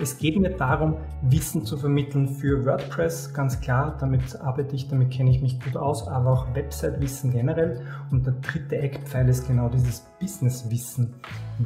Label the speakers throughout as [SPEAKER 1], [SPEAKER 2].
[SPEAKER 1] Es geht mir darum, Wissen zu vermitteln für WordPress, ganz klar. Damit arbeite ich, damit kenne ich mich gut aus, aber auch Website-Wissen generell. Und der dritte Eckpfeil ist genau dieses Business-Wissen.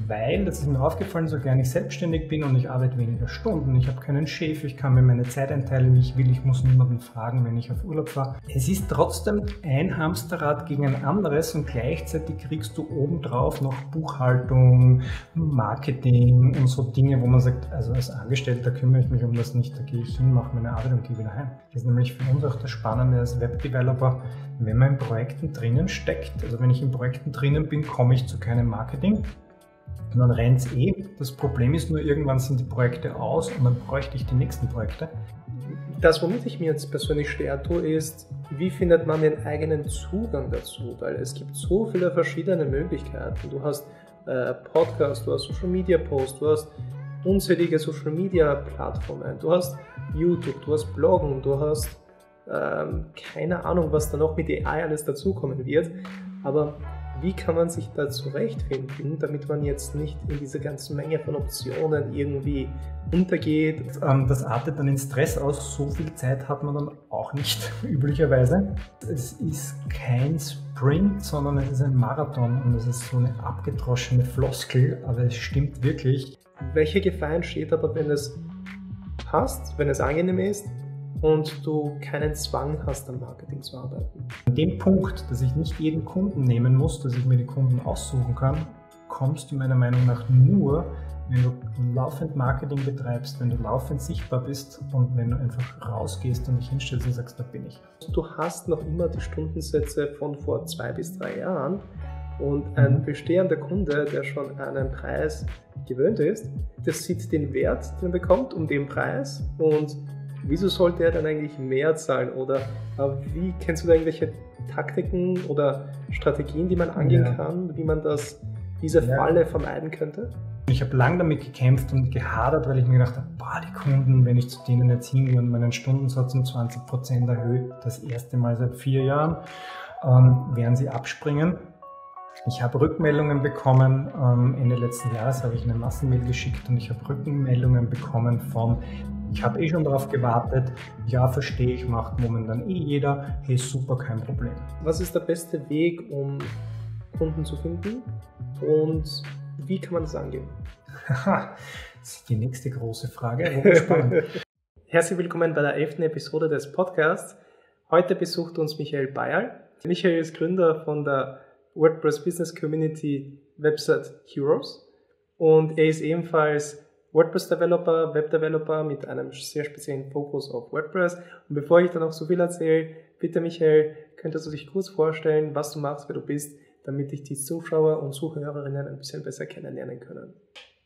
[SPEAKER 1] Weil, das ist mir aufgefallen, so gern ich selbstständig bin und ich arbeite weniger Stunden, ich habe keinen Chef, ich kann mir meine Zeit einteilen, wie ich will, ich muss niemanden fragen, wenn ich auf Urlaub fahre. Es ist trotzdem ein Hamsterrad gegen ein anderes und gleichzeitig kriegst du obendrauf noch Buchhaltung, Marketing und so Dinge, wo man sagt, also als Angestellter kümmere ich mich um das nicht, da gehe ich hin, mache meine Arbeit und gehe wieder heim. Das ist nämlich für uns auch das Spannende als Webdeveloper, wenn man in Projekten drinnen steckt. Also wenn ich in Projekten drinnen bin, komme ich zu keinem Marketing. Und dann rennt es eh. Das Problem ist nur, irgendwann sind die Projekte aus und dann bräuchte ich die nächsten Projekte.
[SPEAKER 2] Das, womit ich mir jetzt persönlich schwer tue, ist, wie findet man den eigenen Zugang dazu? Weil es gibt so viele verschiedene Möglichkeiten. Du hast äh, Podcast, du hast Social Media Posts, du hast unzählige Social Media Plattformen, du hast YouTube, du hast Bloggen, du hast ähm, keine Ahnung, was da noch mit AI alles dazukommen wird. Aber wie kann man sich da zurechtfinden, damit man jetzt nicht in diese ganze Menge von Optionen irgendwie untergeht?
[SPEAKER 1] Ähm, das artet dann in Stress aus. So viel Zeit hat man dann auch nicht, üblicherweise. Es ist kein Sprint, sondern es ist ein Marathon und es ist so eine abgedroschene Floskel, aber es stimmt wirklich.
[SPEAKER 2] Welche Gefahr entsteht aber, wenn es passt, wenn es angenehm ist und du keinen Zwang hast, am Marketing zu arbeiten.
[SPEAKER 1] An dem Punkt, dass ich nicht jeden Kunden nehmen muss, dass ich mir die Kunden aussuchen kann, kommst du meiner Meinung nach nur, wenn du laufend Marketing betreibst, wenn du laufend sichtbar bist und wenn du einfach rausgehst und dich hinstellst und sagst, da bin ich.
[SPEAKER 2] Du hast noch immer die Stundensätze von vor zwei bis drei Jahren und ein mhm. bestehender Kunde, der schon einen Preis gewöhnt ist, der sieht den Wert, den er bekommt, um den Preis und wieso sollte er dann eigentlich mehr zahlen? Oder wie kennst du da irgendwelche Taktiken oder Strategien, die man angehen ja. kann, wie man das, diese ja. Falle vermeiden könnte?
[SPEAKER 1] Ich habe lange damit gekämpft und gehadert, weil ich mir gedacht habe, boah, die Kunden, wenn ich zu denen jetzt hingehe und meinen Stundensatz um 20% erhöhe, das erste Mal seit vier Jahren, ähm, werden sie abspringen. Ich habe Rückmeldungen bekommen. Ähm, Ende letzten Jahres habe ich eine Massenmail geschickt und ich habe Rückmeldungen bekommen von, ich habe eh schon darauf gewartet, ja, verstehe ich, macht momentan eh jeder, hey, super, kein Problem.
[SPEAKER 2] Was ist der beste Weg, um Kunden zu finden und wie kann man das angehen?
[SPEAKER 1] das ist die nächste große Frage.
[SPEAKER 2] Herzlich willkommen bei der elften Episode des Podcasts. Heute besucht uns Michael Bayerl. Michael ist Gründer von der WordPress Business Community Website Heroes und er ist ebenfalls WordPress Developer, Web Developer mit einem sehr speziellen Fokus auf WordPress. Und bevor ich da noch so viel erzähle, bitte Michael, könntest du dich kurz vorstellen, was du machst, wer du bist, damit dich die Zuschauer und Zuhörerinnen ein bisschen besser kennenlernen können?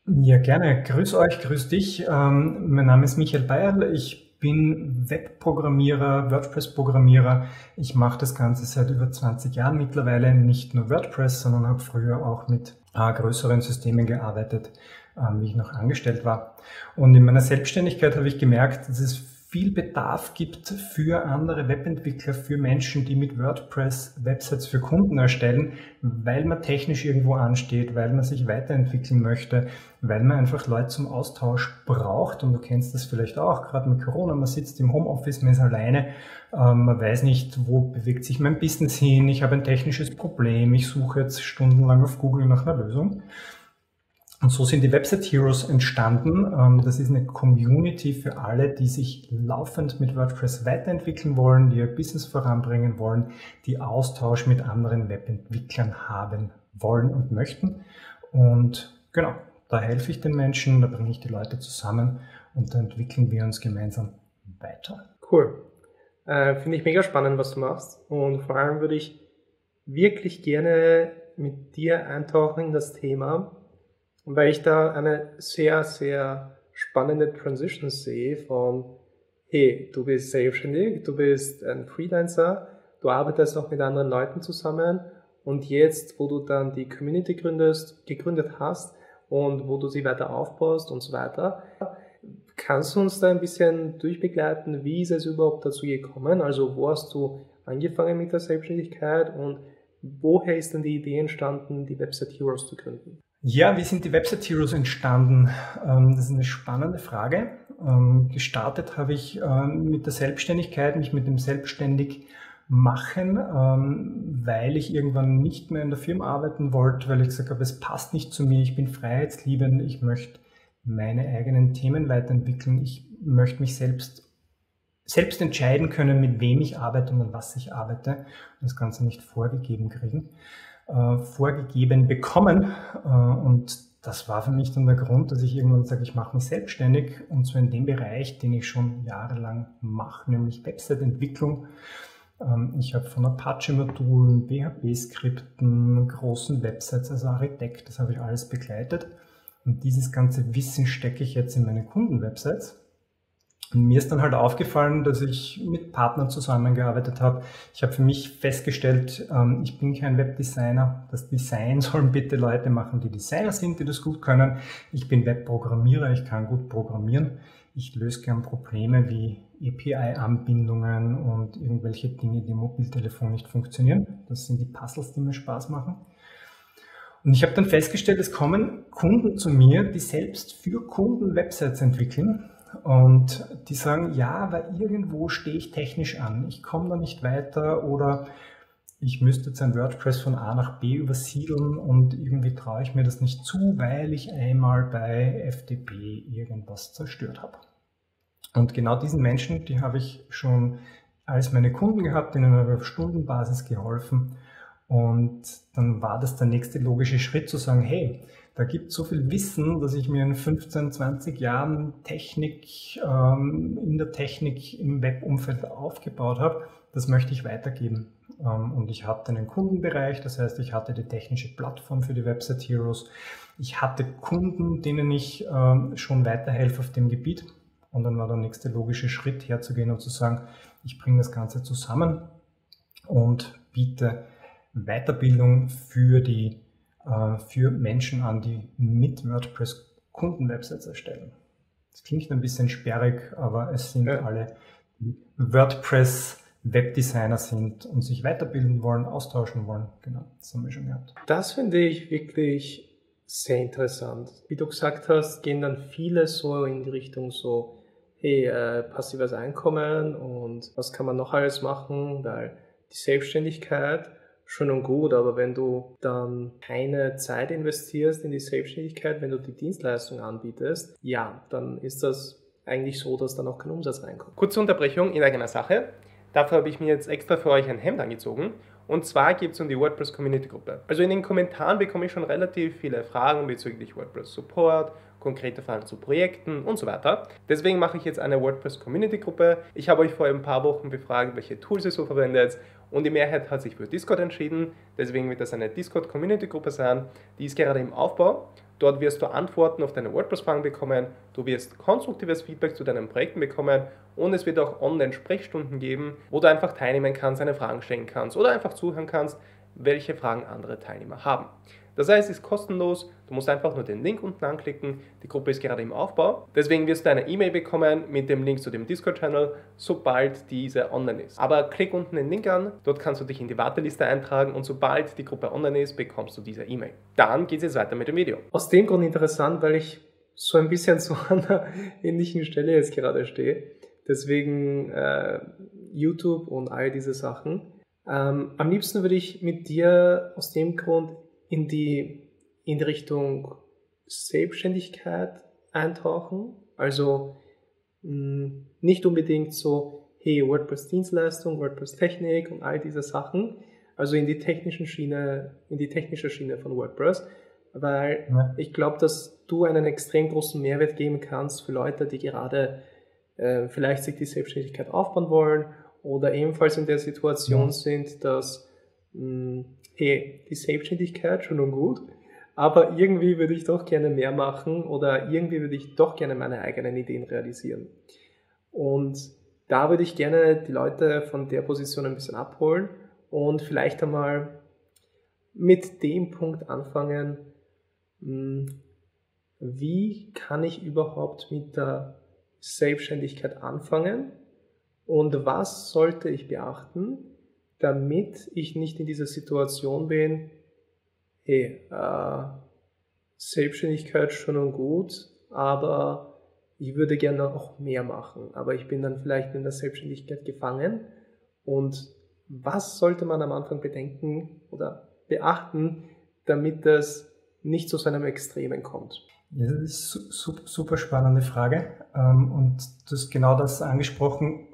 [SPEAKER 1] Ja, gerne. Grüß euch, grüß dich. Ähm, mein Name ist Michael Bayerl. Ich bin Webprogrammierer, WordPress-Programmierer. Ich mache das Ganze seit über 20 Jahren mittlerweile, nicht nur WordPress, sondern habe früher auch mit äh, größeren Systemen gearbeitet, äh, wie ich noch angestellt war. Und in meiner Selbstständigkeit habe ich gemerkt, dass es viel Bedarf gibt für andere Webentwickler, für Menschen, die mit WordPress Websites für Kunden erstellen, weil man technisch irgendwo ansteht, weil man sich weiterentwickeln möchte, weil man einfach Leute zum Austausch braucht. Und du kennst das vielleicht auch, gerade mit Corona, man sitzt im Homeoffice, man ist alleine, ähm, man weiß nicht, wo bewegt sich mein Business hin, ich habe ein technisches Problem, ich suche jetzt stundenlang auf Google nach einer Lösung. Und so sind die Website Heroes entstanden. Ähm, das ist eine Community für alle, die sich laufend mit WordPress weiterentwickeln wollen, die ihr Business voranbringen wollen, die Austausch mit anderen Webentwicklern haben wollen und möchten. Und genau, da helfe ich den Menschen, da bringe ich die Leute zusammen und da entwickeln wir uns gemeinsam weiter.
[SPEAKER 2] Cool. Äh, Finde ich mega spannend, was du machst. Und vor allem würde ich wirklich gerne mit dir eintauchen in das Thema, weil ich da eine sehr, sehr spannende Transition sehe von, hey, du bist selbstständig, du bist ein Freelancer, du arbeitest auch mit anderen Leuten zusammen und jetzt, wo du dann die Community gründest, gegründet hast und wo du sie weiter aufbaust und so weiter, kannst du uns da ein bisschen durchbegleiten, wie ist es überhaupt dazu gekommen? Also wo hast du angefangen mit der Selbstständigkeit und woher ist denn die Idee entstanden, die Website Heroes zu gründen?
[SPEAKER 1] Ja, wie sind die Website Heroes entstanden? Ähm, das ist eine spannende Frage. Ähm, gestartet habe ich ähm, mit der Selbstständigkeit, mich mit dem Selbstständig machen, weil ich irgendwann nicht mehr in der Firma arbeiten wollte, weil ich gesagt habe, es passt nicht zu mir, ich bin freiheitsliebend, ich möchte meine eigenen Themen weiterentwickeln, ich möchte mich selbst selbst entscheiden können, mit wem ich arbeite und an was ich arbeite und das Ganze nicht vorgegeben kriegen äh, vorgegeben bekommen. Äh, und das war für mich dann der Grund, dass ich irgendwann sage, ich mache mich selbstständig und zwar in dem Bereich, den ich schon jahrelang mache, nämlich Website-Entwicklung. Ähm, ich habe von Apache-Modulen, PHP-Skripten, großen Websites als Architekt, das habe ich alles begleitet. Und dieses ganze Wissen stecke ich jetzt in meine Kunden-Websites. Und mir ist dann halt aufgefallen, dass ich mit Partnern zusammengearbeitet habe. Ich habe für mich festgestellt, ähm, ich bin kein Webdesigner. Das Design sollen bitte Leute machen, die Designer sind, die das gut können. Ich bin Webprogrammierer, ich kann gut programmieren. Ich löse gern Probleme wie API-Anbindungen und irgendwelche Dinge, die im Mobiltelefon nicht funktionieren. Das sind die Puzzles, die mir Spaß machen. Und ich habe dann festgestellt, es kommen Kunden zu mir, die selbst für Kunden Websites entwickeln und die sagen, ja, aber irgendwo stehe ich technisch an. Ich komme da nicht weiter oder ich müsste jetzt ein WordPress von A nach B übersiedeln und irgendwie traue ich mir das nicht zu, weil ich einmal bei FTP irgendwas zerstört habe. Und genau diesen Menschen, die habe ich schon als meine Kunden gehabt, denen habe ich auf Stundenbasis geholfen. Und dann war das der nächste logische Schritt zu sagen, hey, da gibt es so viel Wissen, dass ich mir in 15, 20 Jahren Technik, ähm, in der Technik im Webumfeld aufgebaut habe. Das möchte ich weitergeben. Ähm, und ich hatte einen Kundenbereich, das heißt, ich hatte die technische Plattform für die Website Heroes. Ich hatte Kunden, denen ich ähm, schon weiterhelfe auf dem Gebiet. Und dann war der nächste logische Schritt herzugehen und zu sagen, ich bringe das Ganze zusammen und biete Weiterbildung für die für Menschen an, die mit WordPress Kundenwebsites erstellen. Das klingt ein bisschen sperrig, aber es sind ja. alle, die WordPress Webdesigner sind und sich weiterbilden wollen, austauschen wollen. Genau, das haben wir schon gehabt.
[SPEAKER 2] Das finde ich wirklich sehr interessant. Wie du gesagt hast, gehen dann viele so in die Richtung so, hey, äh, passives Einkommen und was kann man noch alles machen, weil die Selbstständigkeit schön und gut, aber wenn du dann keine Zeit investierst in die Selbstständigkeit, wenn du die Dienstleistung anbietest, ja, dann ist das eigentlich so, dass dann auch kein Umsatz reinkommt. Kurze Unterbrechung in eigener Sache. Dafür habe ich mir jetzt extra für euch ein Hemd angezogen. Und zwar geht es um die WordPress Community Gruppe. Also in den Kommentaren bekomme ich schon relativ viele Fragen bezüglich WordPress Support, konkrete Fragen zu Projekten und so weiter. Deswegen mache ich jetzt eine WordPress Community Gruppe. Ich habe euch vor ein paar Wochen befragt, welche Tools ihr so verwendet und die Mehrheit hat sich für Discord entschieden. Deswegen wird das eine Discord Community Gruppe sein. Die ist gerade im Aufbau. Dort wirst du Antworten auf deine WordPress-Fragen bekommen, du wirst konstruktives Feedback zu deinen Projekten bekommen und es wird auch Online-Sprechstunden geben, wo du einfach teilnehmen kannst, deine Fragen stellen kannst oder einfach zuhören kannst, welche Fragen andere Teilnehmer haben. Das heißt, es ist kostenlos, du musst einfach nur den Link unten anklicken, die Gruppe ist gerade im Aufbau. Deswegen wirst du eine E-Mail bekommen mit dem Link zu dem Discord-Channel, sobald diese online ist. Aber klick unten den Link an, dort kannst du dich in die Warteliste eintragen und sobald die Gruppe online ist, bekommst du diese E-Mail. Dann geht es jetzt weiter mit dem Video. Aus dem Grund interessant, weil ich so ein bisschen so an einer ähnlichen Stelle jetzt gerade stehe. Deswegen äh, YouTube und all diese Sachen. Ähm, am liebsten würde ich mit dir aus dem Grund in die, in die Richtung Selbstständigkeit eintauchen. Also mh, hm, nicht unbedingt so, hey, WordPress-Dienstleistung, WordPress-Technik und all diese Sachen. Also in die technischen Schiene, in die technische Schiene von WordPress. Weil ja. ich glaube, dass du einen extrem großen Mehrwert geben kannst für Leute, die gerade äh, vielleicht sich die Selbstständigkeit aufbauen wollen oder ebenfalls in der Situation ja. sind, dass mh, hm, hey, die Selbstständigkeit schon und gut, aber irgendwie würde ich doch gerne mehr machen oder irgendwie würde ich doch gerne meine eigenen Ideen realisieren. Und da würde ich gerne die Leute von der Position ein bisschen abholen und vielleicht einmal mit dem Punkt anfangen, hm, wie kann ich überhaupt mit der Selbstständigkeit anfangen und was sollte ich beachten, damit ich nicht in dieser Situation bin, hey, äh, Selbstständigkeit schon und gut, aber ich würde gerne auch mehr machen. Aber ich bin dann vielleicht in der Selbstständigkeit gefangen. Und was sollte man am Anfang bedenken oder beachten, damit das nicht zu so einem Extremen kommt?
[SPEAKER 1] Ja, das ist super spannende Frage. Ähm, und du hast genau das angesprochen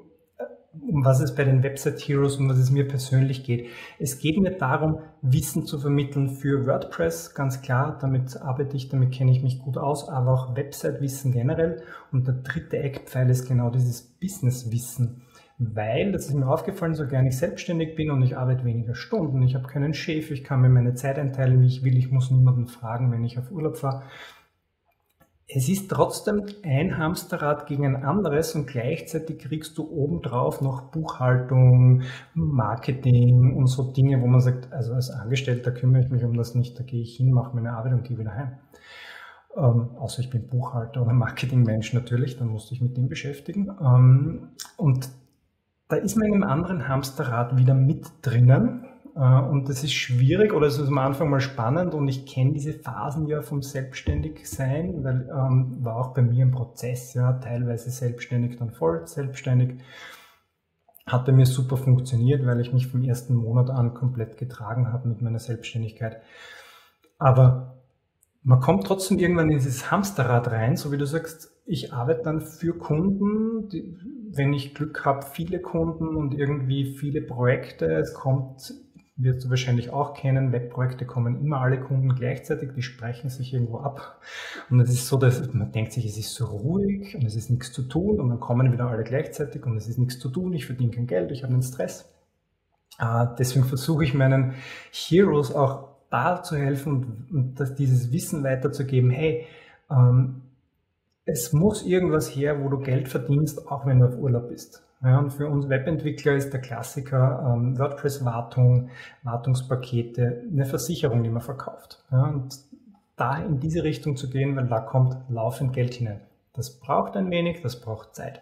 [SPEAKER 1] um was es bei den Website Heroes, um was es mir persönlich geht. Es geht mir darum, Wissen zu vermitteln für WordPress, ganz klar. Damit arbeite ich, damit kenne ich mich gut aus, aber auch Website-Wissen generell. Und der dritte Eckpfeil ist genau dieses Business-Wissen. Weil, das ist mir aufgefallen, so gern ich selbstständig bin und ich arbeite weniger Stunden, ich habe keinen Chef, ich kann mir meine Zeit einteilen, wie ich will, ich muss niemanden fragen, wenn ich auf Urlaub fahre es ist trotzdem ein Hamsterrad gegen ein anderes und gleichzeitig kriegst du obendrauf noch Buchhaltung, Marketing und so Dinge, wo man sagt, also als Angestellter kümmere ich mich um das nicht, da gehe ich hin, mache meine Arbeit und gehe wieder heim. Ähm, außer ich bin Buchhalter oder Marketingmensch natürlich, dann musste ich mit dem beschäftigen. Ähm, und da ist man in einem anderen Hamsterrad wieder mit drinnen und das ist schwierig oder es ist am Anfang mal spannend und ich kenne diese Phasen ja vom Selbstständigsein, weil ähm, war auch bei mir ein Prozess, ja, teilweise selbstständig, dann voll selbstständig. Hat bei mir super funktioniert, weil ich mich vom ersten Monat an komplett getragen habe mit meiner Selbstständigkeit. Aber man kommt trotzdem irgendwann in dieses Hamsterrad rein, so wie du sagst, ich arbeite dann für Kunden, die, wenn ich Glück habe, viele Kunden und irgendwie viele Projekte. Es kommt wirst du wahrscheinlich auch kennen, Webprojekte kommen immer alle Kunden gleichzeitig, die sprechen sich irgendwo ab. Und es ist so, dass man denkt sich, es ist so ruhig und es ist nichts zu tun und dann kommen wieder alle gleichzeitig und es ist nichts zu tun, ich verdiene kein Geld, ich habe einen Stress. Äh, deswegen versuche ich meinen Heroes auch da zu helfen und, und dieses Wissen weiterzugeben, hey, ähm, es muss irgendwas her, wo du Geld verdienst, auch wenn du auf Urlaub bist. Ja, und für uns Webentwickler ist der Klassiker ähm, WordPress-Wartung, Wartungspakete, eine Versicherung, die man verkauft. Ja, und da in diese Richtung zu gehen, weil da kommt laufend Geld hinein. Das braucht ein wenig, das braucht Zeit.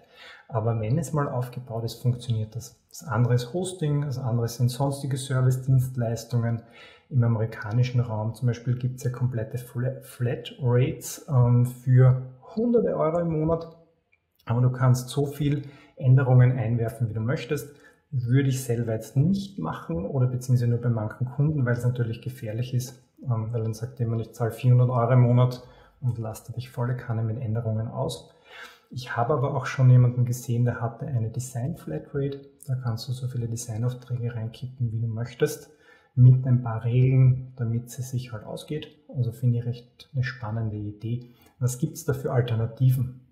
[SPEAKER 1] Aber wenn es mal aufgebaut ist, funktioniert das. Das andere ist Hosting, das andere sind sonstige Service-Dienstleistungen. Im amerikanischen Raum zum Beispiel gibt es ja komplette Flat Rates ähm, für hunderte Euro im Monat. Aber du kannst so viel Änderungen einwerfen, wie du möchtest. Würde ich selber jetzt nicht machen oder beziehungsweise nur bei manchen Kunden, weil es natürlich gefährlich ist, ähm, weil dann sagt jemand, ich zahle 400 Euro im Monat und laste dich volle Kanne mit Änderungen aus. Ich habe aber auch schon jemanden gesehen, der hatte eine Design Flatrate. Da kannst du so viele Designaufträge reinkippen, wie du möchtest, mit ein paar Regeln, damit es sich halt ausgeht. Also finde ich recht eine spannende Idee. Was gibt es da für Alternativen?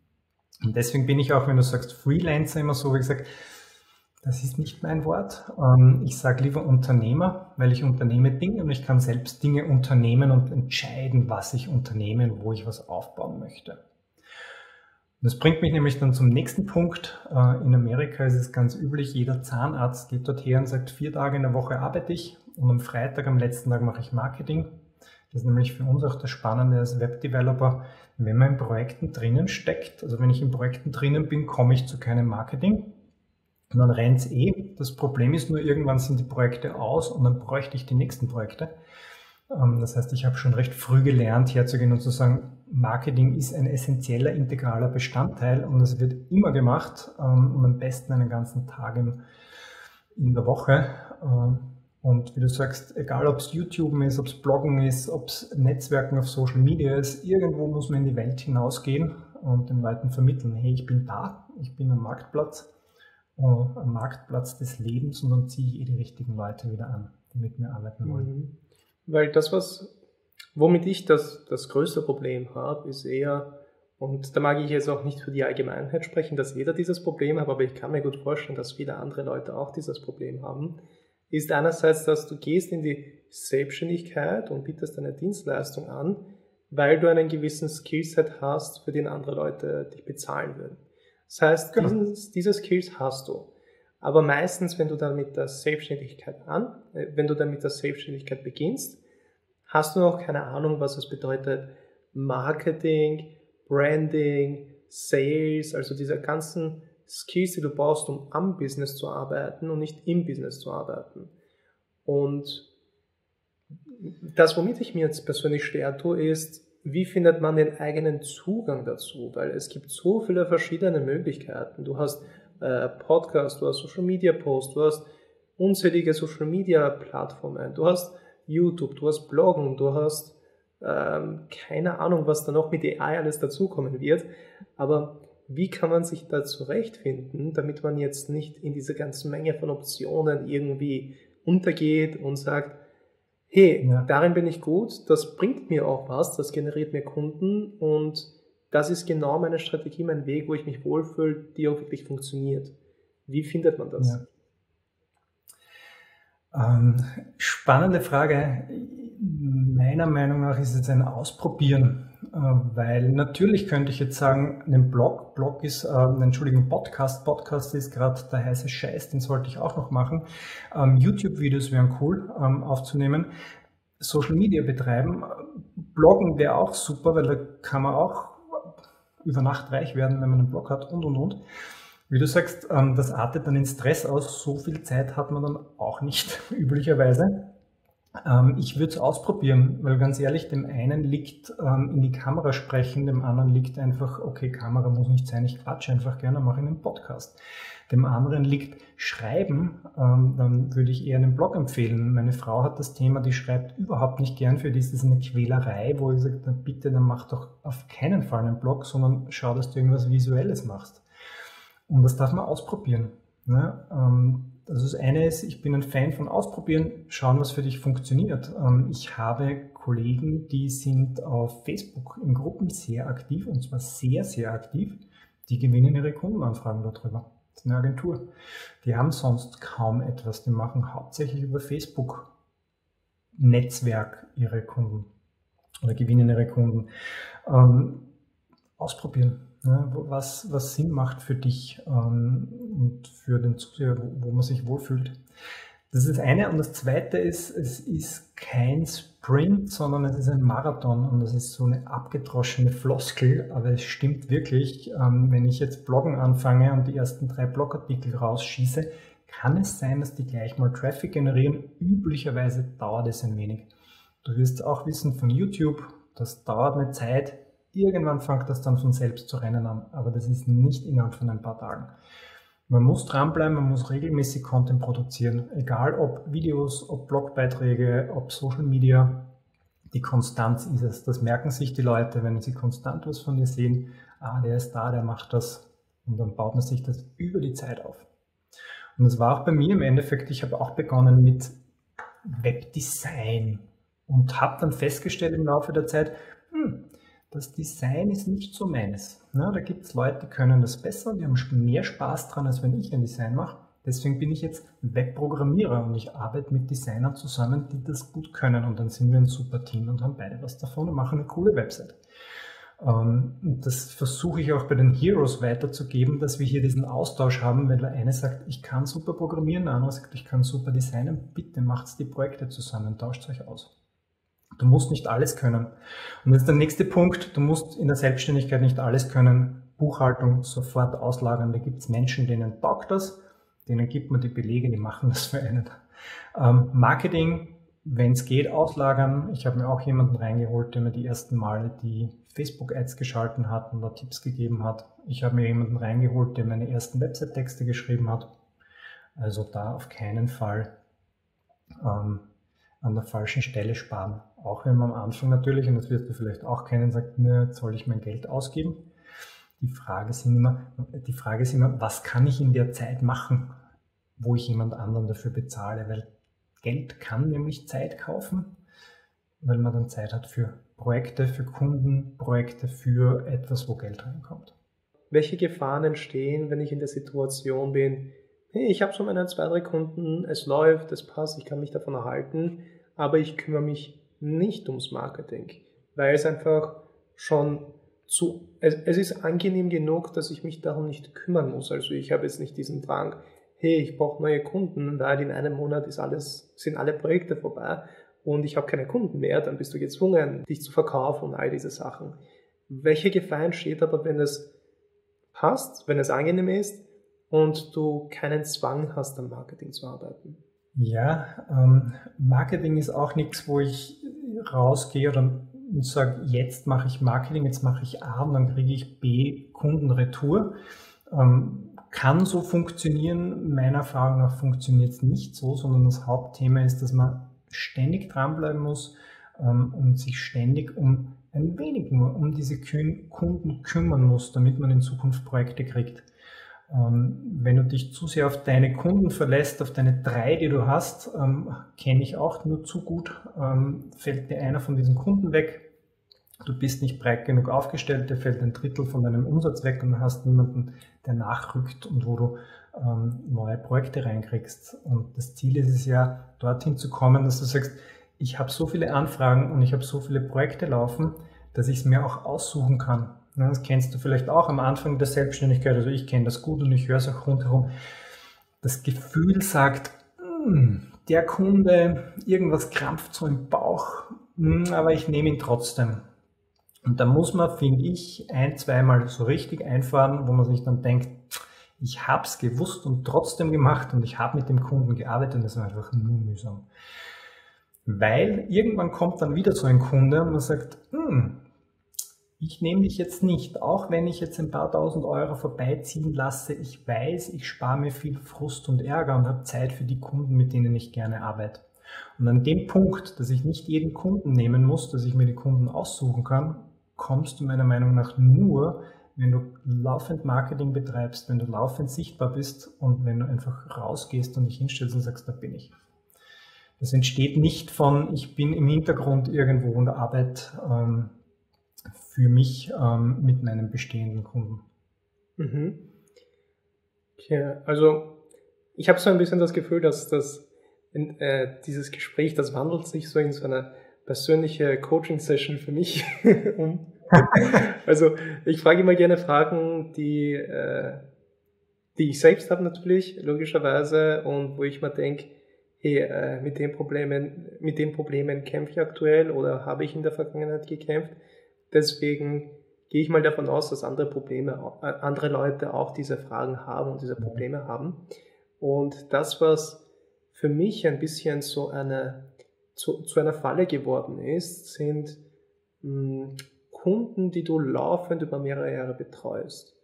[SPEAKER 1] Und deswegen bin ich auch, wenn du sagst Freelancer, immer so, wie gesagt, das ist nicht mein Wort. Ähm, ich sage lieber Unternehmer, weil ich unternehme Dinge und ich kann selbst Dinge unternehmen und entscheiden, was ich unternehme und wo ich was aufbauen möchte. Und das bringt mich nämlich dann zum nächsten Punkt. Äh, in Amerika ist es ganz üblich, jeder Zahnarzt geht dort her und sagt, vier Tage in der Woche arbeite ich und am Freitag, am letzten Tag mache ich Marketing. Das ist nämlich für uns auch das Spannende als Webdeveloper, wenn man in Projekten drinnen steckt. Also wenn ich in Projekten drinnen bin, komme ich zu keinem Marketing. Und dann rennt es eh. Das Problem ist nur, irgendwann sind die Projekte aus und dann bräuchte ich die nächsten Projekte. Ähm, das heißt, ich habe schon recht früh gelernt, herzugehen und zu sagen, Marketing ist ein essentieller, integraler Bestandteil und es wird immer gemacht ähm, und am besten einen ganzen Tag in der Woche. Und wie du sagst, egal ob es YouTube ist, ob es Bloggen ist, ob es Netzwerken auf Social Media ist, irgendwo muss man in die Welt hinausgehen und den Leuten vermitteln, hey, ich bin da, ich bin am Marktplatz, am Marktplatz des Lebens und dann ziehe ich eh die richtigen Leute wieder an, die mit mir arbeiten wollen. Mhm.
[SPEAKER 2] Weil das, was, womit ich das, das größte Problem habe, ist eher, und da mag ich jetzt auch nicht für die Allgemeinheit sprechen, dass jeder dieses Problem hat, aber ich kann mir gut vorstellen, dass viele andere Leute auch dieses Problem haben ist einerseits, dass du gehst in die Selbstständigkeit und bietest deine Dienstleistung an, weil du einen gewissen Skillset hast, für den andere Leute dich bezahlen würden. Das heißt, genau. diesen, diese Skills hast du. Aber meistens, wenn du dann mit der Selbstständigkeit an, äh, wenn du dann mit der Selbstständigkeit beginnst, hast du noch keine Ahnung, was es bedeutet, Marketing, Branding, Sales, also diese ganzen Skills, die du brauchst, um am Business zu arbeiten und nicht im Business zu arbeiten. Und das, womit ich mir jetzt persönlich schwer tue, ist, wie findet man den eigenen Zugang dazu? Weil es gibt so viele verschiedene Möglichkeiten. Du hast äh, Podcast, du hast Social Media Post, du hast unzählige Social Media Plattformen, du hast YouTube, du hast Bloggen, du hast ähm, keine Ahnung, was da noch mit AI alles dazukommen wird. Aber wie kann man sich da zurechtfinden, damit man jetzt nicht in diese ganze Menge von Optionen irgendwie untergeht und sagt, hey, ja. darin bin ich gut, das bringt mir auch was, das generiert mir Kunden und das ist genau meine Strategie, mein Weg, wo ich mich wohlfühle, die auch wirklich funktioniert. Wie findet man das?
[SPEAKER 1] Ja. Ähm, spannende Frage. Meiner Meinung nach ist es ein Ausprobieren, weil natürlich könnte ich jetzt sagen, ein Blog, Blog ist, äh, Entschuldigung, Podcast, Podcast ist gerade der heiße Scheiß, den sollte ich auch noch machen. Ähm, YouTube-Videos wären cool ähm, aufzunehmen. Social Media betreiben, Bloggen wäre auch super, weil da kann man auch über Nacht reich werden, wenn man einen Blog hat und und und. Wie du sagst, ähm, das artet dann in Stress aus. So viel Zeit hat man dann auch nicht üblicherweise. Ähm, ich würde es ausprobieren, weil ganz ehrlich, dem einen liegt ähm, in die Kamera sprechen, dem anderen liegt einfach, okay, Kamera muss nicht sein, ich quatsche einfach gerne, mache einen Podcast. Dem anderen liegt Schreiben, ähm, dann würde ich eher einen Blog empfehlen. Meine Frau hat das Thema, die schreibt überhaupt nicht gern, für die ist das eine Quälerei, wo ich sage, dann bitte, dann mach doch auf keinen Fall einen Blog, sondern schau, dass du irgendwas Visuelles machst. Und das darf man ausprobieren. Ne? Also das eine ist, ich bin ein Fan von Ausprobieren, schauen, was für dich funktioniert. Ähm, ich habe Kollegen, die sind auf Facebook in Gruppen sehr aktiv und zwar sehr, sehr aktiv. Die gewinnen ihre Kundenanfragen darüber. Das ist eine Agentur. Die haben sonst kaum etwas. Die machen hauptsächlich über Facebook Netzwerk ihre Kunden oder gewinnen ihre Kunden. Ähm, ausprobieren was, was Sinn macht für dich ähm, und für den Zuseher, wo, wo man sich wohlfühlt. Das ist das eine. Und das zweite ist, es ist kein Sprint, sondern es ist ein Marathon. Und das ist so eine abgedroschene Floskel, aber es stimmt wirklich. Ähm, wenn ich jetzt Bloggen anfange und die ersten drei Blogartikel rausschieße, kann es sein, dass die gleich mal Traffic generieren. Üblicherweise dauert es ein wenig. Du wirst auch wissen von YouTube, das dauert eine Zeit, Irgendwann fängt das dann von selbst zu rennen an, aber das ist nicht innerhalb von ein paar Tagen. Man muss dranbleiben, man muss regelmäßig Content produzieren, egal ob Videos, ob Blogbeiträge, ob Social Media. Die Konstanz ist es. Das merken sich die Leute, wenn sie konstant was von dir sehen. Ah, der ist da, der macht das. Und dann baut man sich das über die Zeit auf. Und das war auch bei mir im Endeffekt. Ich habe auch begonnen mit Webdesign und habe dann festgestellt im Laufe der Zeit, hm, das Design ist nicht so meines. Ja, da gibt es Leute, die können das besser, die haben mehr Spaß dran, als wenn ich ein Design mache. Deswegen bin ich jetzt Webprogrammierer und ich arbeite mit Designern zusammen, die das gut können. Und dann sind wir ein super Team und haben beide was davon und machen eine coole Website. Ähm, das versuche ich auch bei den Heroes weiterzugeben, dass wir hier diesen Austausch haben, weil der eine sagt, ich kann super programmieren, der andere sagt, ich kann super designen. Bitte macht die Projekte zusammen, tauscht euch aus. Du musst nicht alles können. Und jetzt der nächste Punkt, du musst in der Selbstständigkeit nicht alles können. Buchhaltung sofort auslagern. Da gibt es Menschen, denen taugt das, denen gibt man die Belege, die machen das für einen. Ähm, Marketing, wenn es geht, auslagern. Ich habe mir auch jemanden reingeholt, der mir die ersten Male die Facebook-Ads geschalten hat und da Tipps gegeben hat. Ich habe mir jemanden reingeholt, der meine ersten Website-Texte geschrieben hat. Also da auf keinen Fall ähm, an der falschen Stelle sparen. Auch wenn man am Anfang natürlich, und das wirst du vielleicht auch kennen, sagt, ne, jetzt soll ich mein Geld ausgeben. Die Frage, ist immer, die Frage ist immer, was kann ich in der Zeit machen, wo ich jemand anderen dafür bezahle? Weil Geld kann nämlich Zeit kaufen, weil man dann Zeit hat für Projekte, für Kunden, Projekte für etwas, wo Geld reinkommt.
[SPEAKER 2] Welche Gefahren entstehen, wenn ich in der Situation bin, hey, ich habe schon meine zwei, drei Kunden, es läuft, es passt, ich kann mich davon erhalten, aber ich kümmere mich nicht ums Marketing, weil es einfach schon zu, es, es ist angenehm genug, dass ich mich darum nicht kümmern muss. Also ich habe jetzt nicht diesen Drang, hey, ich brauche neue Kunden, weil in einem Monat ist alles, sind alle Projekte vorbei und ich habe keine Kunden mehr, dann bist du gezwungen, dich zu verkaufen und all diese Sachen. Welche Gefahr entsteht aber, wenn es passt, wenn es angenehm ist und du keinen Zwang hast, am Marketing zu arbeiten?
[SPEAKER 1] Ja, ähm, Marketing ist auch nichts, wo ich rausgehe oder und sage, jetzt mache ich Marketing, jetzt mache ich A und dann kriege ich B Kundenretour. Ähm, kann so funktionieren. Meiner Erfahrung nach funktioniert es nicht so, sondern das Hauptthema ist, dass man ständig dranbleiben muss ähm, und sich ständig um ein wenig nur um diese Kunden kümmern muss, damit man in Zukunft Projekte kriegt. Ähm, wenn du dich zu sehr auf deine Kunden verlässt, auf deine drei, die du hast, ähm, kenne ich auch nur zu gut, ähm, fällt dir einer von diesen Kunden weg, du bist nicht breit genug aufgestellt, dir fällt ein Drittel von deinem Umsatz weg und du hast niemanden, der nachrückt und wo du neue Projekte reinkriegst. Und das Ziel ist es ja, dorthin zu kommen, dass du sagst, ich habe so viele Anfragen und ich habe so viele Projekte laufen, dass ich es mir auch aussuchen kann. Das kennst du vielleicht auch am Anfang der Selbstständigkeit. Also ich kenne das gut und ich höre es auch rundherum. Das Gefühl sagt, hm, der Kunde, irgendwas krampft so im Bauch, hm, aber ich nehme ihn trotzdem. Und da muss man, finde ich, ein, zweimal so richtig einfahren, wo man sich dann denkt, ich habe es gewusst und trotzdem gemacht und ich habe mit dem Kunden gearbeitet und das war einfach nur mühsam. Weil irgendwann kommt dann wieder so ein Kunde und man sagt, hm, ich nehme dich jetzt nicht, auch wenn ich jetzt ein paar tausend Euro vorbeiziehen lasse. Ich weiß, ich spare mir viel Frust und Ärger und habe Zeit für die Kunden, mit denen ich gerne arbeite. Und an dem Punkt, dass ich nicht jeden Kunden nehmen muss, dass ich mir die Kunden aussuchen kann, kommst du meiner Meinung nach nur, wenn du laufend Marketing betreibst, wenn du laufend sichtbar bist und wenn du einfach rausgehst und dich hinstellst und sagst, da bin ich. Das entsteht nicht von, ich bin im Hintergrund irgendwo in der Arbeit ähm, für mich ähm, mit meinen bestehenden Kunden.
[SPEAKER 2] Mhm. Okay, also ich habe so ein bisschen das Gefühl, dass das äh, dieses Gespräch, das wandelt sich so in so eine persönliche Coaching-Session für mich um. also ich frage immer gerne Fragen, die, äh, die ich selbst habe natürlich, logischerweise, und wo ich mir denke, hey, äh, mit den Problemen, mit den Problemen kämpfe ich aktuell oder habe ich in der Vergangenheit gekämpft. Deswegen gehe ich mal davon aus, dass andere Probleme, äh, andere Leute auch diese Fragen haben und diese Probleme haben. Und das, was für mich ein bisschen so eine, zu, zu einer Falle geworden ist, sind mh, hm, Kunden, die du laufend über mehrere Jahre betreust.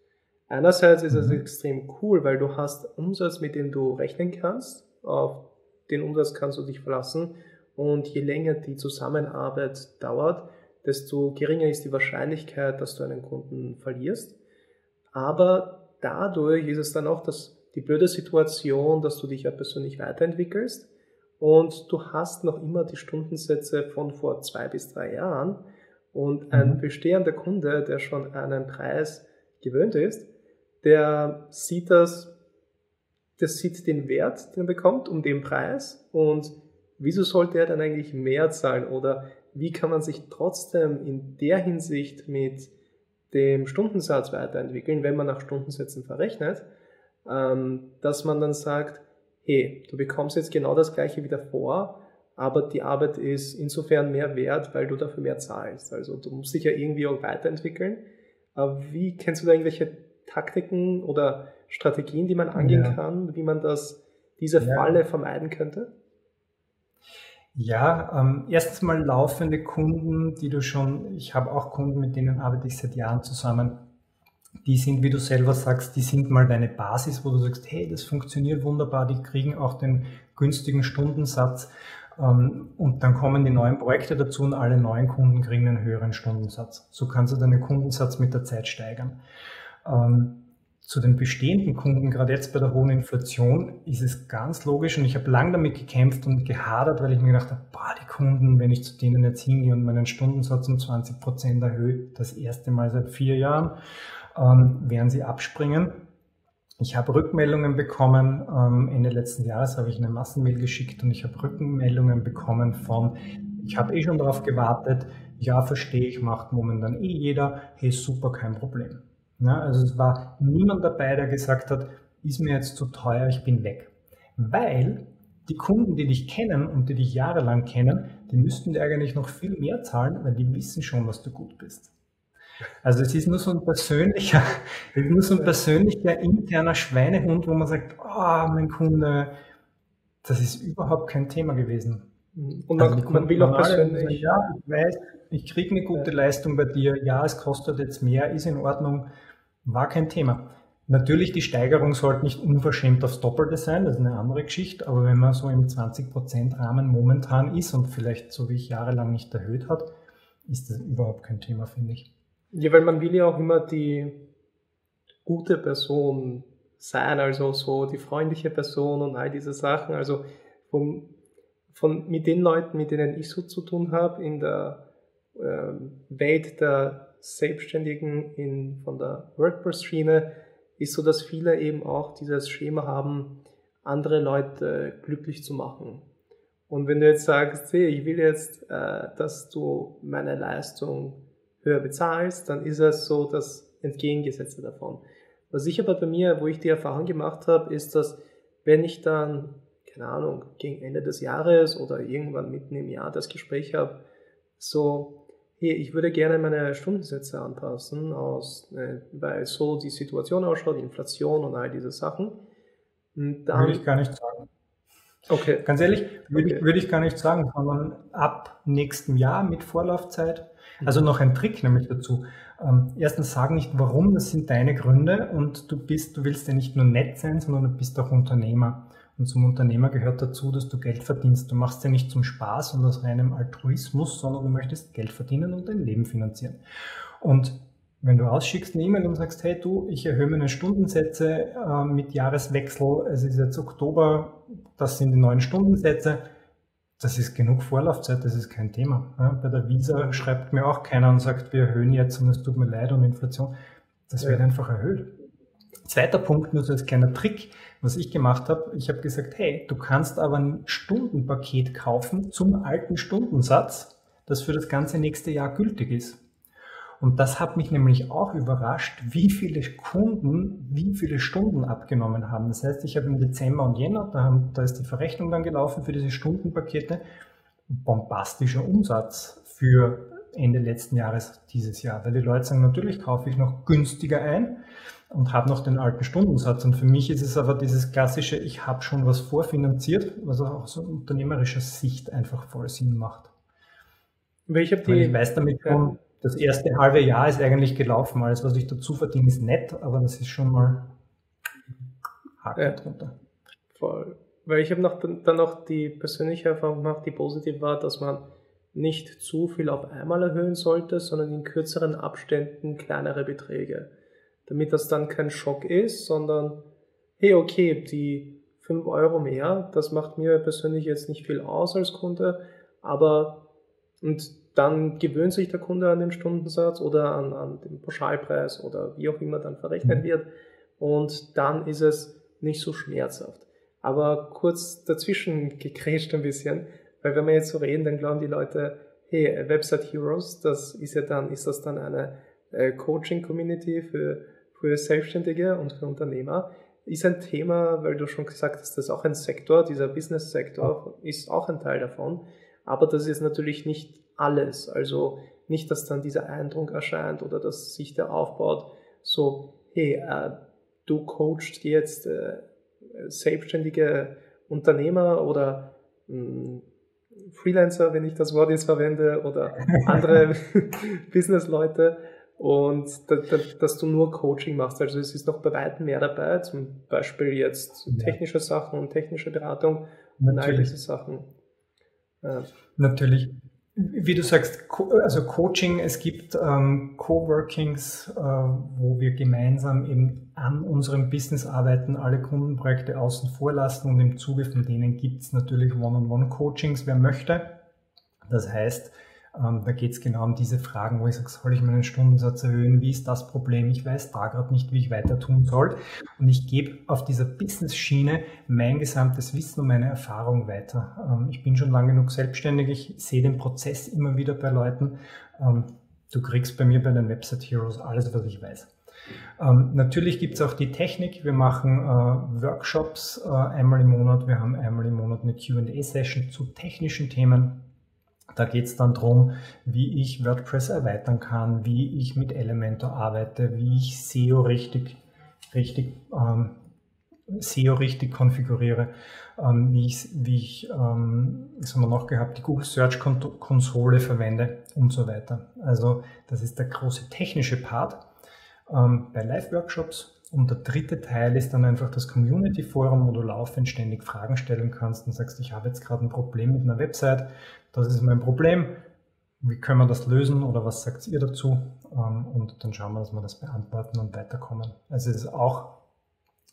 [SPEAKER 2] Einerseits ist es mhm. extrem cool, weil du hast Umsatz, mit dem du rechnen kannst. Auf den Umsatz kannst du dich verlassen. Und je länger die Zusammenarbeit dauert, desto geringer ist die Wahrscheinlichkeit, dass du einen Kunden verlierst. Aber dadurch ist es dann auch das, die blöde Situation, dass du dich ja persönlich weiterentwickelst und du hast noch immer die Stundensätze von vor zwei bis drei Jahren und ein mhm. bestehender Kunde, der schon einen Preis gewöhnt ist, der sieht das, der sieht den Wert, den er bekommt, um den Preis und wieso sollte er dann eigentlich mehr zahlen oder wie kann man sich trotzdem in der Hinsicht mit dem Stundensatz weiterentwickeln, wenn man nach Stundensätzen verrechnet, ähm, dass man dann sagt, hey, du bekommst jetzt genau das gleiche wie davor, aber die Arbeit ist insofern mehr wert, weil du dafür mehr zahlst. Also du musst dich ja irgendwie auch weiterentwickeln. Aber wie kennst du da irgendwelche Taktiken oder Strategien, die man angehen ja. kann, wie man das, diese ja. Falle vermeiden könnte?
[SPEAKER 1] Ja, ähm, erstens mal laufende Kunden, die du schon, ich habe auch Kunden, mit denen arbeite ich seit Jahren zusammen. Die sind, wie du selber sagst, die sind mal deine Basis, wo du sagst, hey, das funktioniert wunderbar, die kriegen auch den günstigen Stundensatz. Ähm, und dann kommen die neuen Projekte dazu und alle neuen Kunden kriegen einen höheren Stundensatz. So kannst du deinen Kundensatz mit der Zeit steigern. Ähm, zu den bestehenden Kunden, gerade jetzt bei der hohen Inflation, ist es ganz logisch und ich habe lange damit gekämpft und gehadert, weil ich mir gedacht habe, boah, die Kunden, wenn ich zu denen jetzt hingehe und meinen Stundensatz um 20 Prozent erhöhe, das erste Mal seit vier Jahren, ähm, werden sie abspringen. Ich habe Rückmeldungen bekommen, ähm, Ende letzten Jahres habe ich eine Massenmail geschickt und ich habe Rückmeldungen bekommen von, ich habe eh schon darauf gewartet, ja, verstehe ich, macht momentan eh jeder, hey, super, kein Problem. Ja, also es war niemand dabei, der gesagt hat, ist mir jetzt zu teuer, ich bin weg. Weil die Kunden, die dich kennen und die dich jahrelang kennen, die müssten dir eigentlich noch viel mehr zahlen, weil die wissen schon, dass du gut bist. Also es ist nur so ein persönlicher, nur so ein persönlicher interner Schweinehund, wo man sagt, oh, mein Kunde, das ist überhaupt kein Thema gewesen. Und man, also man will auch persönlich. Ja, ich weiß, ich kriege eine gute. Leistung bei dir. Ja, es kostet jetzt mehr, ist in Ordnung. War kein Thema. Natürlich, die Steigerung sollte nicht unverschämt aufs Doppelte sein, das ist eine andere Geschichte, aber wenn man so im 20% Rahmen momentan ist und vielleicht so wie ich jahrelang nicht erhöht hat, ist das überhaupt kein Thema, finde ich.
[SPEAKER 2] Ja, weil man will ja auch immer die gute Person sein, also so die freundliche Person und all diese Sachen. Also vom, von, mit den Leuten, mit denen ich so zu tun habe, in der äh, Welt der Selbstständigen in, von der WordPress-Schiene, ist so, dass viele eben auch dieses Schema haben, andere Leute glücklich zu machen. Und wenn du jetzt sagst, hey, ich will jetzt, äh, dass du meine Leistung höher bezahlst, dann ist es so das Entgegengesetzte davon. Was ich aber bei mir, wo ich die Erfahrung gemacht habe, ist, dass wenn ich dann, keine Ahnung, gegen Ende des Jahres oder irgendwann mitten im Jahr das Gespräch habe, so, hey, ich würde gerne meine Stundensätze anpassen, aus, äh, weil so die Situation ausschaut, die Inflation und all diese Sachen.
[SPEAKER 1] Und dann, würde ich gar nicht sagen. Okay. Ganz ehrlich, würde, okay. ich, würde ich gar nicht sagen, sondern ab nächstem Jahr mit Vorlaufzeit. Also noch ein Trick nämlich dazu. Ähm, erstens sag nicht warum, das sind deine Gründe und du bist, du willst ja nicht nur nett sein, sondern du bist auch Unternehmer. Und zum Unternehmer gehört dazu, dass du Geld verdienst. Du machst ja nicht zum Spaß und aus reinem Altruismus, sondern du möchtest Geld verdienen und dein Leben finanzieren. Und wenn du ausschickst eine E-Mail und sagst, hey du, ich erhöhe meine Stundensätze äh, mit Jahreswechsel, es ist jetzt Oktober, das sind die neuen Stundensätze, das ist genug Vorlaufzeit, das ist kein Thema. Ja, bei der Visa schreibt mir auch keiner und sagt, wir erhöhen jetzt und es tut mir leid und Inflation. Das wird einfach erhöht. Zweiter Punkt, nur so als kleiner Trick, was ich gemacht habe, ich habe gesagt, hey, du kannst aber ein Stundenpaket kaufen zum alten Stundensatz, das für das ganze nächste Jahr gültig ist. Und das hat mich nämlich auch überrascht, wie viele Kunden wie viele Stunden abgenommen haben. Das heißt, ich habe im Dezember und Jänner, da, haben, da ist die Verrechnung dann gelaufen für diese Stundenpakete, bombastischer Umsatz für Ende letzten Jahres dieses Jahr. Weil die Leute sagen, natürlich kaufe ich noch günstiger ein und habe noch den alten Stundensatz. Und für mich ist es aber dieses klassische, ich habe schon was vorfinanziert, was auch aus unternehmerischer Sicht einfach voll Sinn macht. Weil ich, die, Weil ich weiß damit schon, das erste halbe Jahr ist eigentlich gelaufen. Alles, was ich dazu verdiene, ist nett, aber das ist schon mal
[SPEAKER 2] Haken ja. drunter. Voll. Weil ich habe noch, dann noch die persönliche Erfahrung gemacht, die positiv war, dass man nicht zu viel auf einmal erhöhen sollte, sondern in kürzeren Abständen kleinere Beträge. Damit das dann kein Schock ist, sondern, hey, okay, die 5 Euro mehr, das macht mir persönlich jetzt nicht viel aus als Kunde, aber und dann gewöhnt sich der Kunde an den Stundensatz oder an, an den Pauschalpreis oder wie auch immer dann verrechnet wird und dann ist es nicht so schmerzhaft. Aber kurz dazwischen gekrätscht ein bisschen, weil wenn wir jetzt so reden, dann glauben die Leute, hey, Website Heroes, das ist ja dann, ist das dann eine äh, Coaching-Community für, für Selbstständige und für Unternehmer? Ist ein Thema, weil du schon gesagt hast, das ist auch ein Sektor, dieser Business-Sektor ist auch ein Teil davon. Aber das ist natürlich nicht alles. Also nicht, dass dann dieser Eindruck erscheint oder dass sich der aufbaut, so, hey, äh, du coachst jetzt äh, selbstständige Unternehmer oder mh, hm, Freelancer, wenn ich das Wort jetzt verwende, oder andere Businessleute und da, da, dass du nur Coaching machst. Also es ist noch bei weitem mehr dabei, zum Beispiel jetzt technische Sachen und technische Beratung und all diese Sachen.
[SPEAKER 1] Ja. Natürlich. Wie du sagst, also Coaching, es gibt ähm, Coworkings, äh, wo wir gemeinsam eben an unserem Business arbeiten, alle Kundenprojekte außen vor lassen und im Zuge von denen gibt es natürlich One-on-One-Coachings, wer möchte. Das heißt, ähm, da geht es genau um diese Fragen, wo ich sage, soll ich meinen Stundensatz erhöhen? Wie ist das Problem? Ich weiß da gerade nicht, wie ich weiter tun soll. Und ich gebe auf dieser Business-Schiene mein gesamtes Wissen und meine Erfahrung weiter. Ähm, ich bin schon lange genug selbstständig. Ich sehe den Prozess immer wieder bei Leuten. Ähm, du kriegst bei mir bei den Website Heroes alles, was ich weiß. Ähm, natürlich gibt es auch die Technik. Wir machen äh, Workshops äh, einmal im Monat. Wir haben einmal im Monat eine QA-Session zu technischen Themen. Da geht es dann darum, wie ich WordPress erweitern kann, wie ich mit Elementor arbeite, wie ich SEO richtig, richtig ähm, SEO richtig konfiguriere, ähm, wie ich, wie ich ähm, was haben wir noch gehabt, die Google Search Konsole verwende und so weiter. Also das ist der große technische Part ähm, bei Live-Workshops. Und der dritte Teil ist dann einfach das Community Forum, wo du laufend ständig Fragen stellen kannst und sagst, ich habe jetzt gerade ein Problem mit einer Website, das ist mein Problem, wie können wir das lösen oder was sagt ihr dazu? Ähm, und dann schauen wir, dass wir das beantworten und weiterkommen. Also es ist auch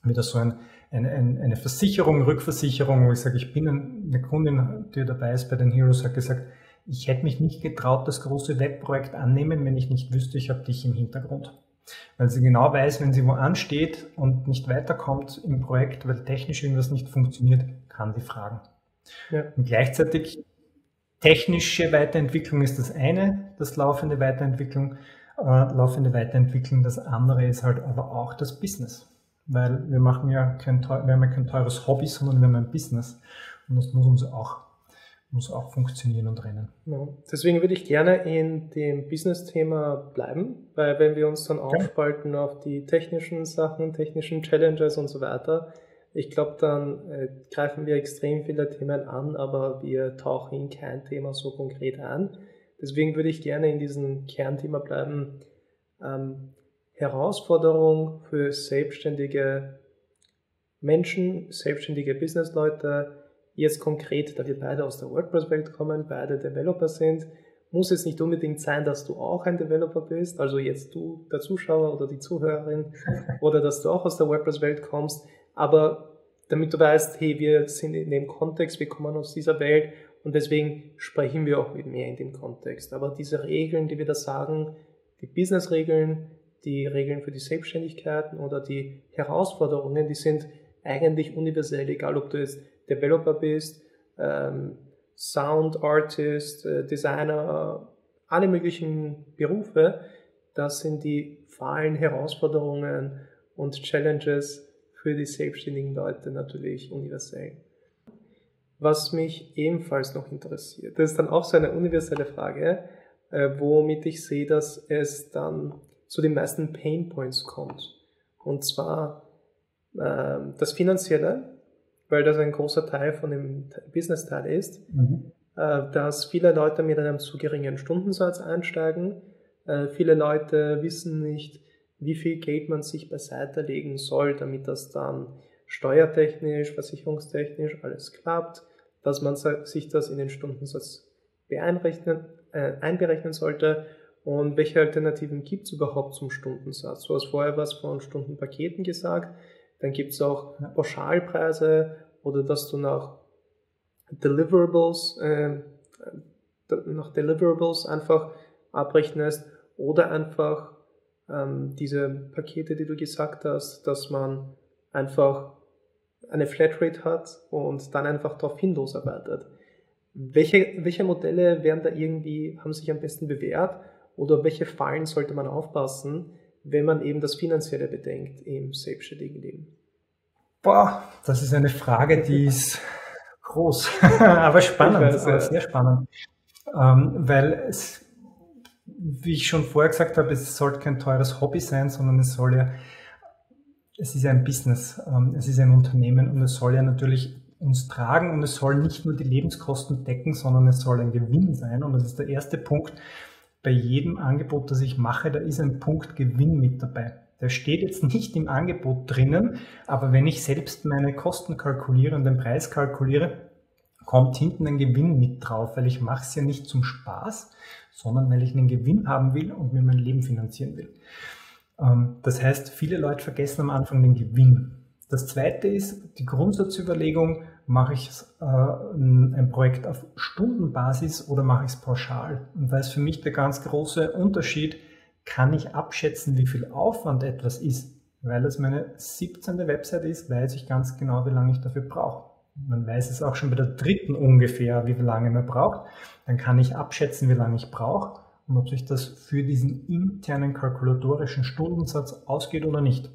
[SPEAKER 1] wieder so ein, eine, eine Versicherung, Rückversicherung, wo ich sage, ich bin eine Kundin, die dabei ist bei den Heroes, hat gesagt, ich hätte mich nicht getraut, das große Webprojekt annehmen, wenn ich nicht wüsste, ich habe dich im Hintergrund. Weil sie genau weiß, wenn sie wo ansteht und nicht weiterkommt im Projekt, weil technisch irgendwas nicht funktioniert, kann sie fragen. Ja. Und gleichzeitig technische Weiterentwicklung ist das eine, das laufende Weiterentwicklung, äh, laufende Weiterentwicklung. Das andere ist halt aber auch das Business. Weil wir machen ja kein, wir haben ja kein teures Hobby, sondern wir haben ein Business. Und das muss uns auch, muss auch funktionieren und rennen.
[SPEAKER 2] Ja. Deswegen würde ich gerne in dem Business-Thema bleiben, weil wenn wir uns dann aufspalten auf die technischen Sachen, technischen Challenges und so weiter, ich glaube, dann äh, greifen wir extrem viele Themen an, aber wir tauchen in kein Thema so konkret an. Deswegen würde ich gerne in diesem Kernthema bleiben. Ähm, Herausforderung für selbstständige Menschen, selbstständige Businessleute, jetzt konkret, da wir beide aus der WordPress-Welt kommen, beide Developer sind, muss es nicht unbedingt sein, dass du auch ein Developer bist, also jetzt du, der Zuschauer oder die Zuhörerin, oder dass du auch aus der WordPress-Welt kommst. Aber damit du weißt, hey, wir sind in dem Kontext, wir kommen aus dieser Welt und deswegen sprechen wir auch mehr in dem Kontext. Aber diese Regeln, die wir da sagen, die Business-Regeln, die Regeln für die Selbstständigkeiten oder die Herausforderungen, die sind eigentlich universell, egal ob du jetzt Developer bist, ähm, Sound Artist, äh, Designer, alle möglichen Berufe, das sind die Fallen, Herausforderungen und Challenges, für die selbstständigen Leute natürlich universell. Was mich ebenfalls noch interessiert, das ist dann auch so eine universelle Frage, äh, womit ich sehe, dass es dann zu den meisten Pain Points kommt. Und zwar äh, das Finanzielle, weil das ein großer Teil von dem Business-Teil ist, mhm. äh, dass viele Leute mit einem zu geringen Stundensatz einsteigen. Äh, viele Leute wissen nicht, wie viel Geld man sich beiseite legen soll, damit das dann steuertechnisch, versicherungstechnisch alles klappt, dass man sich das in den Stundensatz beeinrechnen, äh, einberechnen sollte und welche Alternativen gibt es überhaupt zum Stundensatz. Du hast vorher was von Stundenpaketen gesagt, dann gibt es auch Pauschalpreise oder dass du nach Deliverables, äh, nach Deliverables einfach abrechnest oder einfach ähm, diese Pakete, die du gesagt hast, dass man einfach eine Flatrate hat und dann einfach darauf hin losarbeitet. Welche, welche Modelle werden da irgendwie, haben sich am besten bewährt oder welche Fallen sollte man aufpassen, wenn man eben das Finanzielle bedenkt im selbstständigen Leben?
[SPEAKER 1] Boah, das ist eine Frage, die ist groß, aber spannend, weiß, ja. sehr spannend. Ähm, weil es wie ich schon vorher gesagt habe, es sollte kein teures Hobby sein, sondern es soll ja, es ist ja ein Business, ähm, es ist ein Unternehmen und es soll ja natürlich uns tragen und es soll nicht nur die Lebenskosten decken, sondern es soll ein Gewinn sein. Und das ist der erste Punkt. Bei jedem Angebot, das ich mache, da ist ein Punkt Gewinn mit dabei. Der steht jetzt nicht im Angebot drinnen, aber wenn ich selbst meine Kosten kalkuliere und den Preis kalkuliere, kommt hinten ein Gewinn mit drauf, weil ich mache es ja nicht zum Spaß, sondern weil ich einen Gewinn haben will und mir mein Leben finanzieren will. Ähm, das heißt, viele Leute vergessen am Anfang den Gewinn. Das zweite ist die Grundsatzüberlegung, mache ich äh, ein Projekt auf Stundenbasis oder mache ich es pauschal? Und da ist für mich der ganz große Unterschied, kann ich abschätzen, wie viel Aufwand etwas ist? Weil es meine 17. Website ist, weiß ich ganz genau, wie lange ich dafür brauche man weiß es auch schon bei der dritten ungefähr, wie lange man braucht, dann kann ich abschätzen, wie lange ich brauche und ob sich das für diesen internen kalkulatorischen Stundensatz ausgeht oder nicht.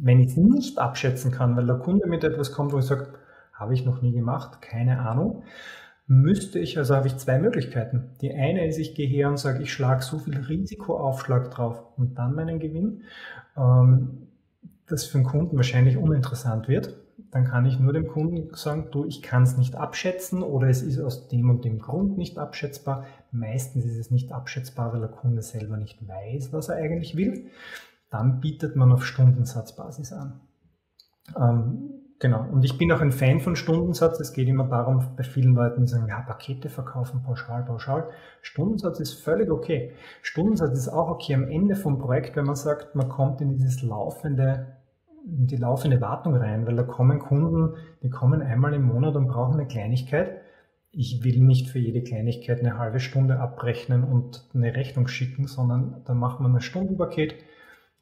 [SPEAKER 1] Wenn ich es nicht abschätzen kann, weil der Kunde mit etwas kommt, wo ich sage, habe ich noch nie gemacht, keine Ahnung, müsste ich, also habe ich zwei Möglichkeiten. Die eine ist, ich gehe her und sage, ich schlage so viel Risikoaufschlag drauf und dann meinen Gewinn. Ähm, das für den Kunden wahrscheinlich uninteressant wird, dann kann ich nur dem Kunden sagen, du, ich kann es nicht abschätzen oder es ist aus dem und dem Grund nicht abschätzbar. Meistens ist es nicht abschätzbar, weil der Kunde selber nicht weiß, was er eigentlich will. Dann bietet man auf Stundensatzbasis an. Ähm, genau. Und ich bin auch ein Fan von Stundensatz. Es geht immer darum, bei vielen Leuten, die sagen, ja, Pakete verkaufen, pauschal, pauschal. Stundensatz ist völlig okay. Stundensatz ist auch okay am Ende vom Projekt, wenn man sagt, man kommt in dieses laufende in die laufende Wartung rein, weil da kommen Kunden, die kommen einmal im Monat und brauchen eine Kleinigkeit. Ich will nicht für jede Kleinigkeit eine halbe Stunde abrechnen und eine Rechnung schicken, sondern da macht man ein Stundenpaket,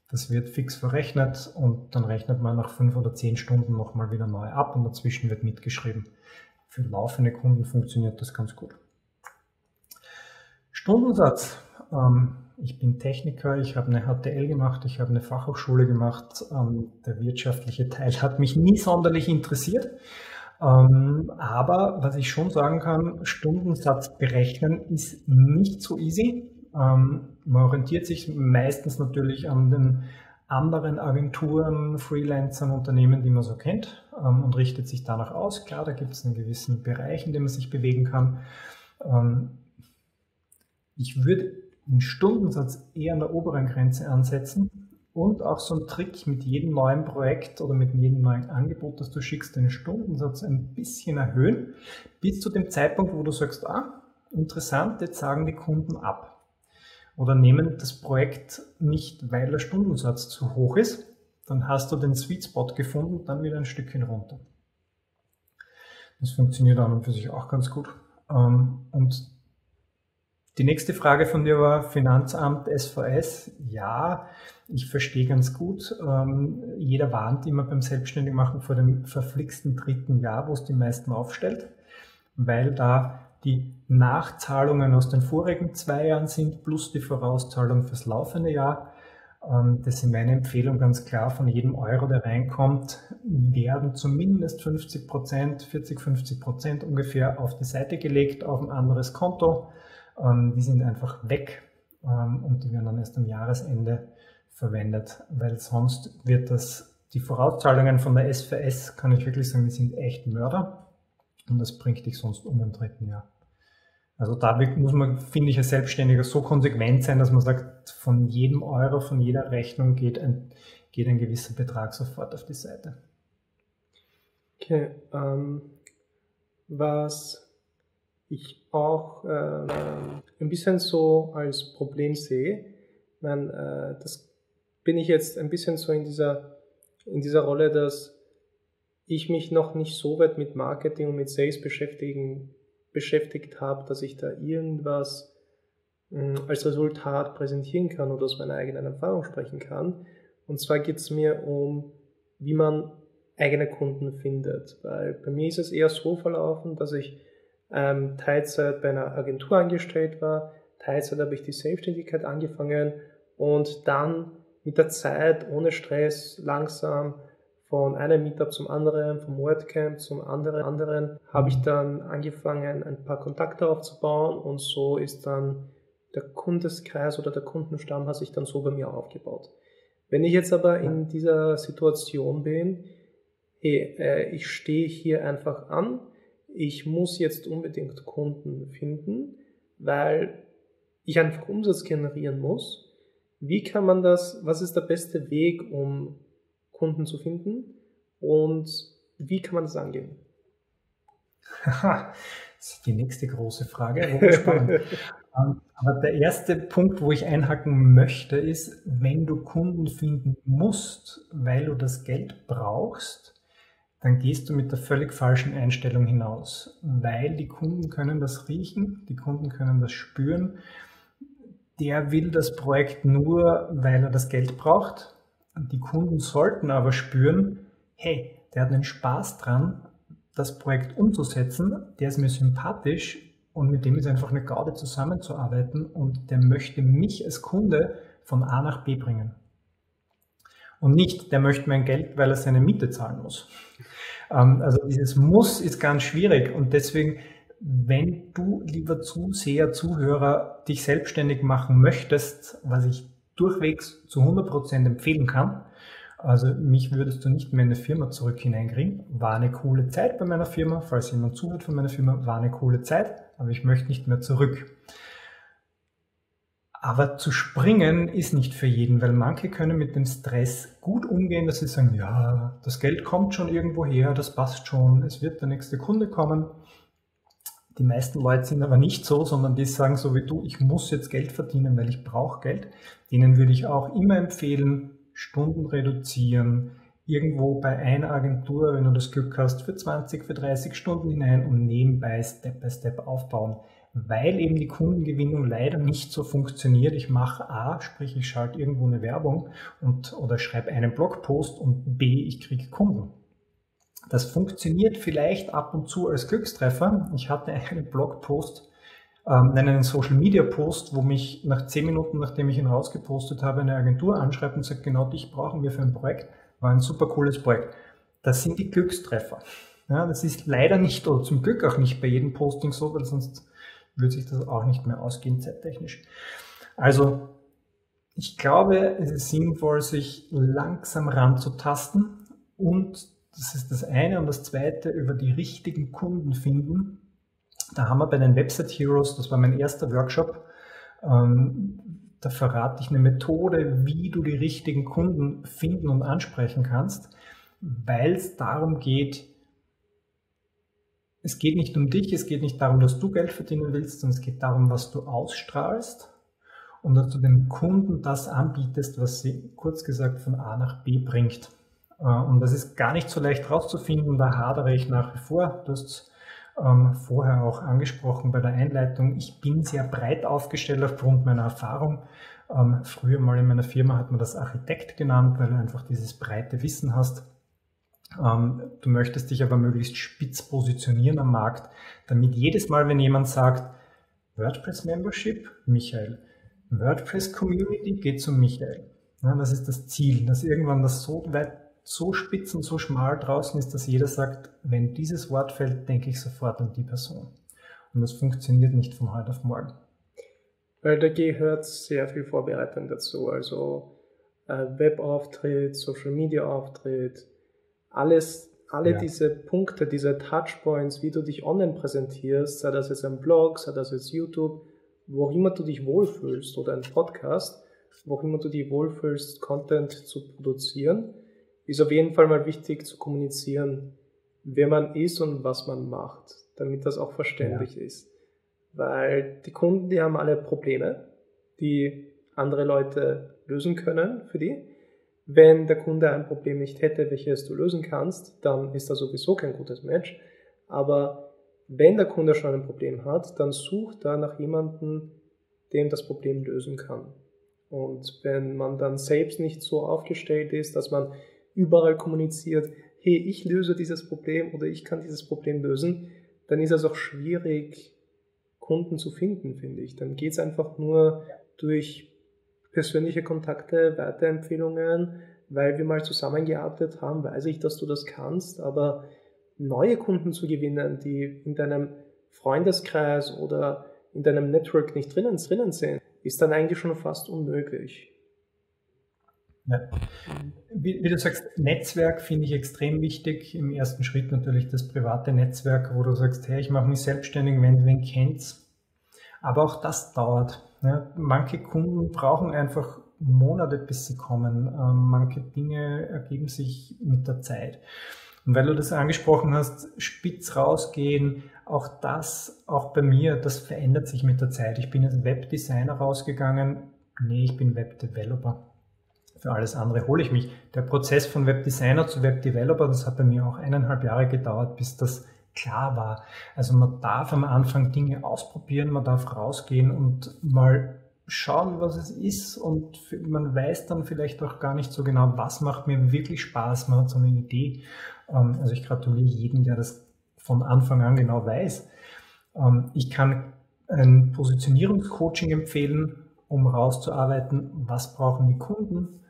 [SPEAKER 1] das wird fix verrechnet und dann rechnet man nach fünf oder zehn Stunden nochmal wieder neu ab und dazwischen wird mitgeschrieben. Für laufende Kunden funktioniert das ganz gut. Stundensatz. Ähm, ich bin Techniker, ich habe eine HTL gemacht, ich habe eine Fachhochschule gemacht. Ähm, der wirtschaftliche Teil hat mich nie sonderlich interessiert. Ähm, aber was ich schon sagen kann, Stundensatz berechnen ist nicht so easy. Man orientiert sich meistens natürlich an den anderen Agenturen, Freelancern, Unternehmen, die man so kennt ähm, und richtet sich danach aus. Klar, da gibt es einen gewissen Bereich, in dem man sich bewegen kann. Ähm, ich würde einen Stundensatz eher an der oberen Grenze ansetzen und auch so ein Trick mit jedem neuen Projekt oder mit jedem neuen Angebot, das du schickst, den Stundensatz ein bisschen erhöhen, bis zu dem Zeitpunkt, wo du sagst, ah, interessant, jetzt sagen die Kunden ab. Oder nehmen das Projekt nicht, weil der Stundensatz zu hoch ist, dann hast du den Sweet Spot gefunden, dann wieder ein Stückchen runter. Das funktioniert an und für sich auch ganz gut. Ähm, und die nächste Frage von dir war Finanzamt, SVS. Ja, ich verstehe ganz gut. Ähm, jeder warnt immer beim Selbstständigmachen vor dem verflixten dritten Jahr, wo es die meisten aufstellt, weil da die Nachzahlungen aus den vorigen zwei Jahren sind, plus die Vorauszahlung fürs laufende Jahr. Ähm, das ist meine Empfehlung ganz klar. Von jedem Euro, der reinkommt, werden zumindest 50 Prozent, 40, 50 Prozent ungefähr auf die Seite gelegt, auf ein anderes Konto ähm, die sind einfach weg ähm, und die werden dann erst am Jahresende verwendet, weil sonst wird das, die Vorauszahlungen von der SVS, kann ich wirklich sagen, die sind echt Mörder und das bringt dich sonst um im dritten Jahr. Also da muss man, finde ich, als Selbstständiger so konsequent sein, dass man sagt, von jedem Euro, von jeder Rechnung geht ein, geht ein gewisser Betrag sofort auf die Seite.
[SPEAKER 2] Okay, ähm, was ich auch äh, ein bisschen so als Problem sehe. Ich meine, äh, das bin ich jetzt ein bisschen so in dieser, in dieser Rolle, dass ich mich noch nicht so weit mit Marketing und mit Sales beschäftigen, beschäftigt habe, dass ich da irgendwas hm, als Resultat präsentieren kann oder aus meiner eigenen Erfahrung sprechen kann. Und zwar geht es mir um, wie man eigene Kunden findet. Weil bei mir ist es eher so verlaufen, dass ich ähm, Teilzeit bei einer Agentur angestellt war, Teilzeit habe ich die Selbstständigkeit angefangen und dann mit der Zeit ohne Stress langsam von einem Meetup zum anderen, vom WordCamp zum anderen, anderen habe ich dann angefangen, ein paar Kontakte aufzubauen und so ist dann der Kundeskreis oder der Kundenstamm hat sich dann so bei mir aufgebaut. Wenn ich jetzt aber in dieser Situation bin, hey, äh, ich stehe hier einfach an, ich muss jetzt unbedingt Kunden finden, weil ich einfach Umsatz generieren muss. Wie kann man das, was ist der beste Weg, um Kunden zu finden und wie kann man das angehen?
[SPEAKER 1] Haha, das ist die nächste große Frage. Spannend. Ähm, aber der erste Punkt, wo ich einhaken möchte, ist, wenn du Kunden finden musst, weil du das Geld brauchst, dann gehst du mit der völlig falschen Einstellung hinaus, weil die Kunden können das riechen, die Kunden können das spüren. Der will das Projekt nur, weil er das Geld braucht. Die Kunden sollten aber spüren, hey, der hat einen Spaß dran, das Projekt umzusetzen, der ist mir sympathisch und mit dem ist einfach eine Gaude zusammenzuarbeiten und der möchte mich als Kunde von A nach B bringen. Und nicht, der möchte mein Geld, weil er seine Miete zahlen muss. Ähm, also dieses Muss ist ganz schwierig und deswegen, wenn du, lieber Zuseher, Zuhörer, dich selbstständig machen möchtest, was ich durchwegs zu 100% empfehlen kann, Also mich würdest du nicht mehr in eine Firma zurück hineinkriegen. War eine coole Zeit bei meiner Firma, falls jemand zuhört von meiner Firma, war eine coole Zeit, aber ich möchte nicht mehr zurück. Aber zu springen ist nicht für jeden, weil manche können mit dem Stress gut umgehen, dass sie sagen, ja, das Geld kommt schon irgendwo her, das passt schon, es wird der nächste Kunde kommen. Die meisten Leute sind aber nicht so, sondern die sagen so wie du, ich muss jetzt Geld verdienen, weil ich brauche Geld. Denen würde ich auch immer empfehlen, Stunden reduzieren, irgendwo bei einer Agentur, wenn du das Glück hast, für 20, für 30 Stunden hinein und nebenbei Step by Step aufbauen. Weil eben die Kundengewinnung leider nicht so funktioniert. Ich mache A, sprich ich schalte irgendwo eine Werbung und, oder schreibe einen Blogpost und B, ich kriege Kunden. Das funktioniert vielleicht ab und zu als Glückstreffer. Ich hatte einen Blogpost, ähm, einen Social Media Post, wo mich nach zehn Minuten, nachdem ich ihn rausgepostet habe, eine Agentur anschreibt und sagt, genau dich brauchen wir für ein Projekt. War ein super cooles Projekt. Das sind die Glückstreffer. Ja, das ist leider nicht oder zum Glück auch nicht bei jedem Posting so, weil sonst würde sich das auch nicht mehr ausgehen zeittechnisch. Also ich glaube, es ist sinnvoll, sich langsam ranzutasten und das ist das eine. Und das zweite, über die richtigen Kunden finden. Da haben wir bei den Website Heroes, das war mein erster Workshop, ähm, da verrate ich eine Methode, wie du die richtigen Kunden finden und ansprechen kannst, weil es darum geht, es geht nicht um dich, es geht nicht darum, dass du Geld verdienen willst, sondern es geht darum, was du ausstrahlst und dass du den Kunden das anbietest, was sie kurz gesagt von A nach B bringt. Äh, und das ist gar nicht so leicht rauszufinden, da hadere ich nach wie vor. Du hast ähm, vorher auch angesprochen bei der Einleitung. Ich bin sehr breit aufgestellt aufgrund meiner Erfahrung. Ähm, früher mal in meiner Firma hat man das Architekt genannt, weil du einfach dieses breite Wissen hast. Ähm, du möchtest dich aber möglichst spitz positionieren am Markt, damit jedes Mal, wenn jemand sagt, WordPress Membership, Michael, WordPress Community geht zu Michael. Ja, das ist das Ziel, dass irgendwann das so weit so spitz und so schmal draußen ist, dass jeder sagt, wenn dieses Wort fällt, denke ich sofort an die Person. Und das funktioniert nicht von heute auf morgen.
[SPEAKER 2] Weil da gehört sehr viel Vorbereitung dazu. Also äh, Webauftritt, Social Media Auftritt, alles, alle ja. diese Punkte, diese Touchpoints, wie du dich online präsentierst, sei das jetzt ein Blog, sei das jetzt YouTube, wo immer du dich wohlfühlst oder ein Podcast, wo immer du dich wohlfühlst, Content zu produzieren ist auf jeden Fall mal wichtig zu kommunizieren, wer man ist und was man macht, damit das auch verständlich ja. ist. Weil die Kunden, die haben alle Probleme, die andere Leute lösen können für die. Wenn der Kunde ein Problem nicht hätte, welches du lösen kannst, dann ist das sowieso kein gutes Match. Aber wenn der Kunde schon ein Problem hat, dann sucht er nach jemandem, dem das Problem lösen kann. Und wenn man dann selbst nicht so aufgestellt ist, dass man überall kommuniziert, hey, ich löse dieses Problem oder ich kann dieses Problem lösen, dann ist es auch schwierig, Kunden zu finden, finde ich. Dann geht es einfach nur durch persönliche Kontakte, Weiterempfehlungen, weil wir mal zusammengearbeitet haben, weiß ich, dass du das kannst, aber neue Kunden zu gewinnen, die in deinem Freundeskreis oder in deinem Network nicht drinnen, drinnen sind, ist dann eigentlich schon fast unmöglich.
[SPEAKER 1] Ja. Wie, wie, du sagst, Netzwerk finde ich extrem wichtig. Im ersten Schritt natürlich das private Netzwerk, wo du sagst, hey, ich mache mich selbstständig, wenn wen kennst. Aber auch das dauert. Ja. Manche Kunden brauchen einfach Monate, bis sie kommen. Ähm, manche Dinge ergeben sich mit der Zeit. Und weil du das angesprochen hast, spitz rausgehen, auch das, auch bei mir, das verändert sich mit der Zeit. Ich bin als Webdesigner rausgegangen. Nee, ich bin Webdeveloper. Für alles andere hole ich mich. Der Prozess von Webdesigner zu Webdeveloper, das hat bei mir auch eineinhalb Jahre gedauert, bis das klar war. Also man darf am Anfang Dinge ausprobieren, man darf rausgehen und mal schauen, was es ist und man weiß dann vielleicht auch gar nicht so genau, was macht mir wirklich Spaß. Man hat so eine Idee. Ähm, also ich gratuliere jedem, der das von Anfang an genau weiß. Ähm, ich kann ein Positionierungscoaching empfehlen, um rauszuarbeiten, was brauchen die Kunden,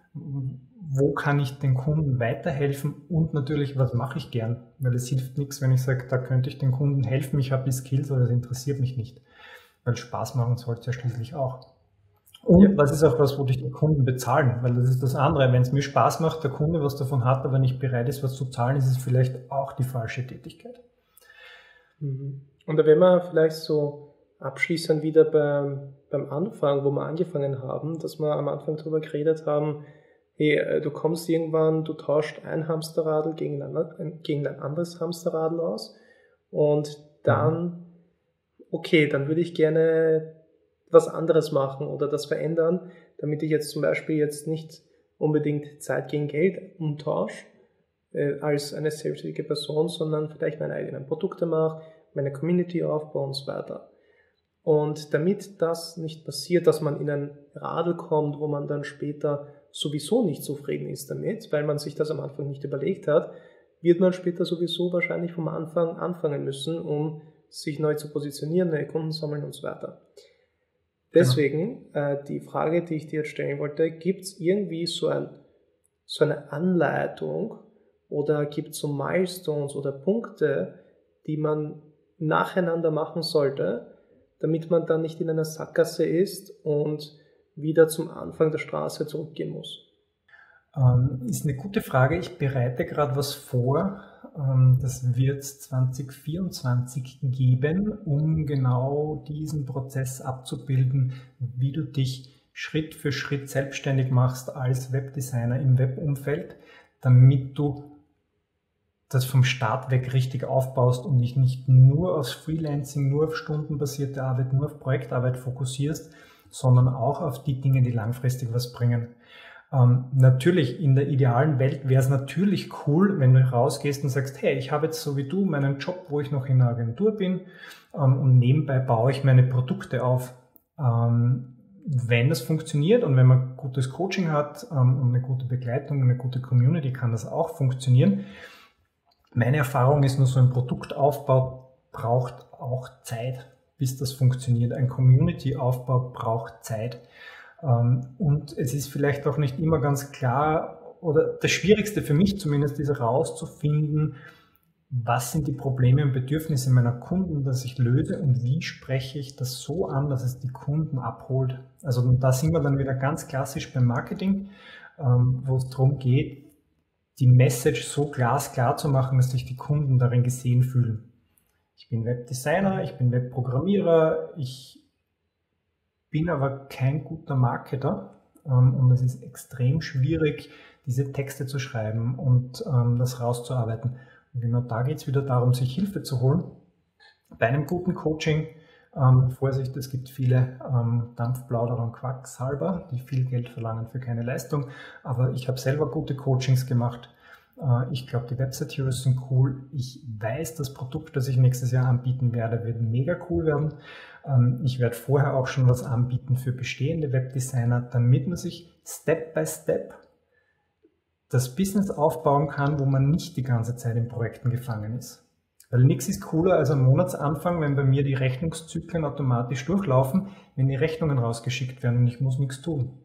[SPEAKER 1] wo kann ich den Kunden weiterhelfen und natürlich, was mache ich gern? Weil es hilft nichts, wenn ich sage, da könnte ich den Kunden helfen, ich habe die Skills, aber das interessiert mich nicht. Weil Spaß machen soll es ja schließlich auch. Und was ist auch was, wo dich die Kunden bezahlen? Weil das ist das andere. Wenn es mir Spaß macht, der Kunde was davon hat, aber nicht bereit ist, was zu zahlen, ist es vielleicht auch die falsche Tätigkeit.
[SPEAKER 2] Mhm. Und da werden wir vielleicht so abschließend wieder beim, beim Anfang, wo wir angefangen haben, dass wir am Anfang darüber geredet haben, hey, äh, du kommst irgendwann, du tauscht ein Hamsterradl gegen ein, gegen ein anderes Hamsterradl aus und dann, okay, dann würde ich gerne was anderes machen oder das verändern, damit ich jetzt zum Beispiel jetzt nicht unbedingt Zeit gegen Geld umtausche äh, als eine selbstständige Person, sondern vielleicht meine eigenen Produkte mache, meine Community aufbaue und so weiter. Und damit das nicht passiert, dass man in ein Radl kommt, wo man dann später sowieso nicht zufrieden ist damit, weil man sich das am Anfang nicht überlegt hat, wird man später sowieso wahrscheinlich vom Anfang anfangen müssen, um sich neu zu positionieren, neue Kunden sammeln und so weiter. Deswegen äh, die Frage, die ich dir jetzt stellen wollte, gibt es irgendwie so, ein, so eine Anleitung oder gibt es so Milestones oder Punkte, die man nacheinander machen sollte, damit man dann nicht in einer Sackgasse ist und wieder zum Anfang der Straße zurückgehen muss?
[SPEAKER 1] Ähm, ist eine gute Frage. Ich bereite gerade was vor. Ähm, das wird 2024 geben, um genau diesen Prozess abzubilden, wie du dich Schritt für Schritt selbstständig machst als Webdesigner im Webumfeld, damit du das vom Start weg richtig aufbaust und dich nicht nur aufs Freelancing, nur auf stundenbasierte Arbeit, nur auf Projektarbeit fokussierst, sondern auch auf die Dinge, die langfristig was bringen. Ähm, natürlich, in der idealen Welt wäre es natürlich cool, wenn du rausgehst und sagst, hey, ich habe jetzt so wie du meinen Job, wo ich noch in der Agentur bin ähm, und nebenbei baue ich meine Produkte auf. Ähm, wenn das funktioniert und wenn man gutes Coaching hat ähm, und eine gute Begleitung, eine gute Community, kann das auch funktionieren. Meine Erfahrung ist nur, so ein Produktaufbau braucht auch Zeit, bis das funktioniert. Ein Community-Aufbau braucht Zeit. Ähm, und es ist vielleicht auch nicht immer ganz klar, oder das Schwierigste für mich zumindest ist herauszufinden, was sind die Probleme und Bedürfnisse meiner Kunden, dass ich löse und wie spreche ich das so an, dass es die Kunden abholt. Also da sind wir dann wieder ganz klassisch beim Marketing, ähm, wo es darum geht, die Message so glasklar zu machen, dass sich die Kunden darin gesehen fühlen. Ich bin Webdesigner, ich bin Webprogrammierer, ich bin aber kein guter Marketer ähm, und es ist extrem schwierig, diese Texte zu schreiben und ähm, das rauszuarbeiten. Und genau da geht es wieder darum, sich Hilfe zu holen. Bei einem guten Coaching, ähm, Vorsicht, es gibt viele Dampfplauderer und Quacksalber, die viel Geld verlangen für keine Leistung, aber ich habe selber gute Coachings gemacht. Äh, ich glaube, die Website Heroes sind cool. Ich weiß, das Produkt, das ich nächstes Jahr anbieten werde, wird mega cool werden. Ähm, ich werde vorher auch schon was anbieten für bestehende Webdesigner, damit man sich Step by Step das Business aufbauen kann, wo man nicht die ganze Zeit in Projekten gefangen ist. Weil nichts ist cooler als am Monatsanfang, wenn bei mir die Rechnungszyklen automatisch durchlaufen, wenn die Rechnungen rausgeschickt werden und ich muss nichts tun.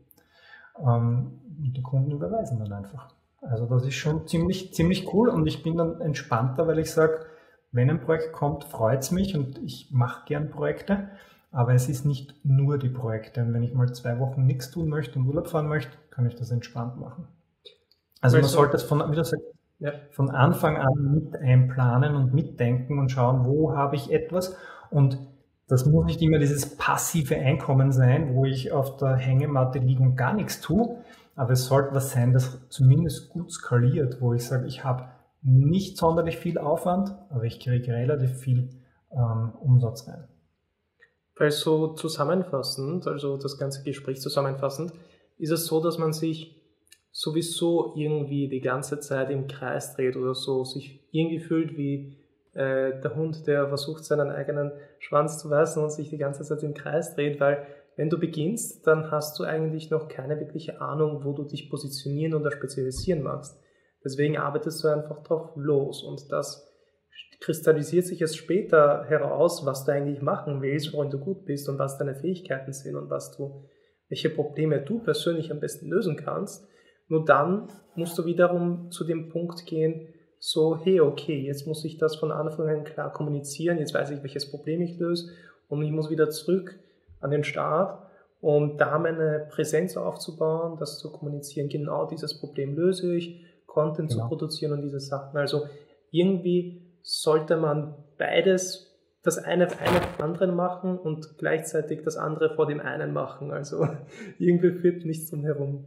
[SPEAKER 1] Ähm, und die Kunden überweisen dann einfach. Also das ist schon ziemlich, ziemlich cool und ich bin dann entspannter, weil ich sage, wenn ein Projekt kommt, freut es mich und ich mache gern Projekte, aber es ist nicht nur die Projekte. Und wenn ich mal zwei Wochen nichts tun möchte und Urlaub fahren möchte, kann ich das entspannt machen. Also man sollte es von, wie du sagst, ja. von Anfang an mit einplanen und mitdenken und schauen, wo habe ich etwas. Und das muss nicht immer dieses passive Einkommen sein, wo ich auf der Hängematte liege und gar nichts tue. Aber es sollte was sein, das zumindest gut skaliert, wo ich sage, ich habe nicht sonderlich viel Aufwand, aber ich kriege relativ viel ähm, Umsatz rein.
[SPEAKER 2] Also zusammenfassend, also das ganze Gespräch zusammenfassend, ist es so, dass man sich sowieso irgendwie die ganze Zeit im Kreis dreht oder so, sich irgendwie fühlt wie äh, der Hund, der versucht, seinen eigenen Schwanz zu weisen und sich die ganze Zeit im Kreis dreht, weil wenn du beginnst, dann hast du eigentlich noch keine wirkliche Ahnung, wo du dich positionieren oder spezialisieren magst. Deswegen arbeitest du einfach drauf los und das kristallisiert sich erst später heraus, was du eigentlich machen willst, worin du gut bist und was deine Fähigkeiten sind und was du, welche Probleme du persönlich am besten lösen kannst. Nur dann musst du wiederum zu dem Punkt gehen, so, hey, okay, jetzt muss ich das von Anfang an klar kommunizieren, jetzt weiß ich, welches Problem ich löse und ich muss wieder zurück an den Start und da meine Präsenz aufzubauen, das zu kommunizieren, genau dieses Problem löse ich, Content genau. zu produzieren und diese Sachen. Also irgendwie sollte man beides, das eine eine anderen machen und gleichzeitig das andere vor dem einen machen. Also irgendwie führt nichts drum herum.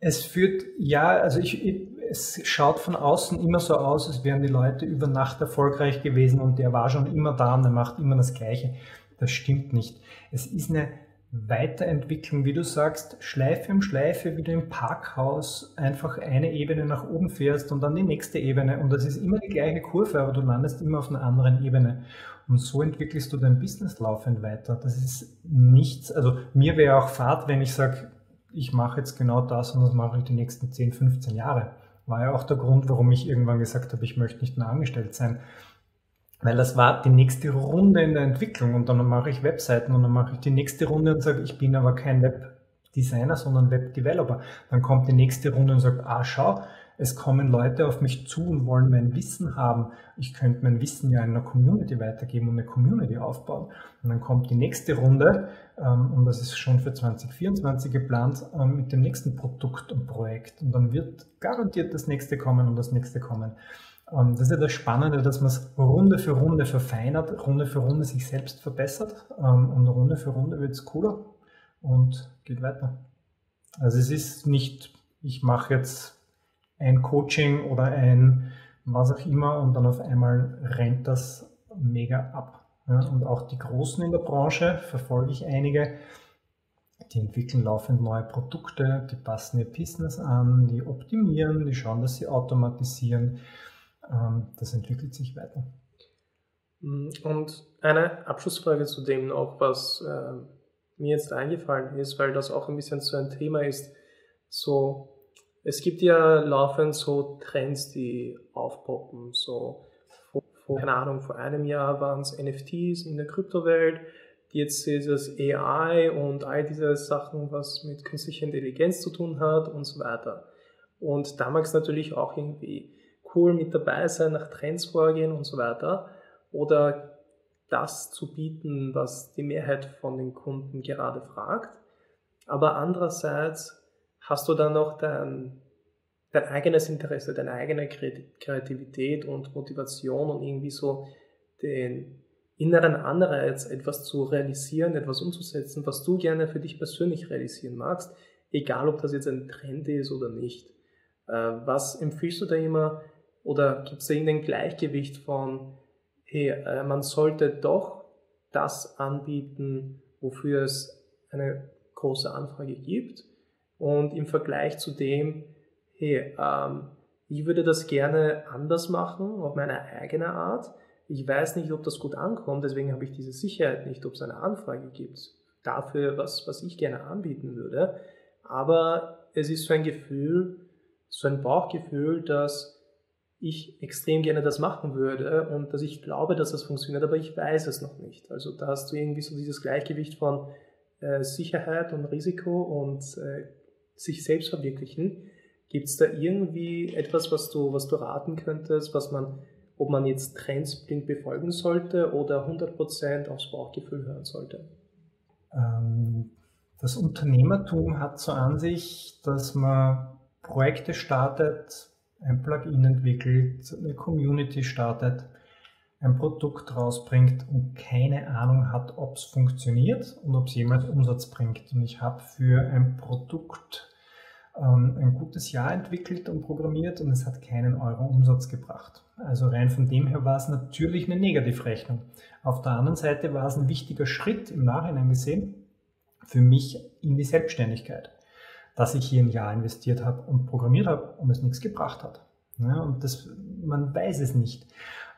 [SPEAKER 1] Es führt, ja, also ich, es schaut von außen immer so aus, als wären die Leute über Nacht erfolgreich gewesen und der war schon immer da und er macht immer das Gleiche. Das stimmt nicht. Es ist eine Weiterentwicklung, wie du sagst, Schleife um Schleife, wie du im Parkhaus einfach eine Ebene nach oben fährst und dann die nächste Ebene. Und das ist immer die gleiche Kurve, aber du landest immer auf einer anderen Ebene. Und so entwickelst du dein Business laufend weiter. Das ist nichts, also mir wäre auch Fahrt, wenn ich sage, ich mache jetzt genau das und das mache ich die nächsten 10, 15 Jahre. War ja auch der Grund, warum ich irgendwann gesagt habe, ich möchte nicht mehr angestellt sein weil das war die nächste Runde in der Entwicklung und dann mache ich Webseiten und dann mache ich die nächste Runde und sage, ich bin aber kein Webdesigner, sondern Webdeveloper. Dann kommt die nächste Runde und sagt, ah, schau, es kommen Leute auf mich zu und wollen mein Wissen haben. Ich könnte mein Wissen ja in einer Community weitergeben und eine Community aufbauen. Und dann kommt die nächste Runde, ähm, und das ist schon für 2024 geplant, ähm, mit dem nächsten Produkt und Projekt. Und dann wird garantiert das nächste kommen und das nächste kommen. Ähm, das ist ja das Spannende, dass man es Runde für Runde verfeinert, Runde für Runde sich selbst verbessert ähm, und Runde für Runde wird es cooler und geht weiter. Also es ist nicht, ich mache jetzt ein Coaching oder ein was auch immer und dann auf einmal rennt das mega ab. und auch die Großen in der Branche verfolge ich einige, die entwickeln laufend neue Produkte, die passen ihr Business an, die optimieren, die schauen, dass sie automatisieren das entwickelt sich weiter.
[SPEAKER 2] Mm, und eine Abschlussfrage zu dem noch, was äh, mir jetzt eingefallen ist, weil das auch ein bisschen so ein Thema ist. So, es gibt ja laufend so Trends, die aufpoppen. So, vor, vor, keine Ahnung, vor einem Jahr waren es NFTs in der Kryptowelt. Jetzt ist es AI und all diese Sachen, was mit künstlicher Intelligenz zu tun hat und so weiter. Und damals natürlich auch irgendwie cool mit dabei sein, nach Trends vorgehen und so weiter. Oder das zu bieten, was die Mehrheit von den Kunden gerade fragt. Aber andererseits hast du dann noch dein, dein eigenes Interesse, deine eigene Kreativität und Motivation und irgendwie so den inneren Anreiz, etwas zu realisieren, etwas umzusetzen, was du gerne für dich persönlich realisieren magst, egal ob das jetzt ein Trend ist oder nicht. Äh, was empfiehlst du da immer? Oder gibt es da irgendein Gleichgewicht von, hey, äh, man sollte doch das anbieten, wofür es eine große Anfrage gibt? Und im Vergleich zu dem, hey, ähm, ich würde das gerne anders machen, auf meine eigene Art. Ich weiß nicht, ob das gut ankommt, deswegen habe ich diese Sicherheit nicht, ob es eine Anfrage gibt dafür, was, was ich gerne anbieten würde. Aber es ist so ein Gefühl, so ein Bauchgefühl, dass ich extrem gerne das machen würde und dass ich glaube, dass das funktioniert, aber ich weiß es noch nicht. Also da hast du irgendwie so dieses Gleichgewicht von äh, Sicherheit und Risiko und äh, sich selbst verwirklichen. Gibt es da irgendwie etwas, was du, was du raten könntest, was man, ob man jetzt Trends blind befolgen sollte oder 100% aufs Bauchgefühl hören sollte?
[SPEAKER 1] Ähm, das Unternehmertum hat so an sich, dass man Projekte startet, ein Plugin entwickelt, eine Community startet, ein Produkt rausbringt und keine Ahnung hat, ob es funktioniert und ob es jemals Umsatz bringt. Und ich habe für ein Produkt ähm, ein gutes Jahr entwickelt und programmiert und es hat keinen Euro Umsatz gebracht. Also rein von dem her war es natürlich eine Negativrechnung. Auf der anderen Seite war es ein wichtiger Schritt im Nachhinein gesehen für mich in die Selbstständigkeit dass ich hier ein Jahr investiert habe und programmiert habe und es nichts gebracht hat. Ja, und das, man weiß es nicht.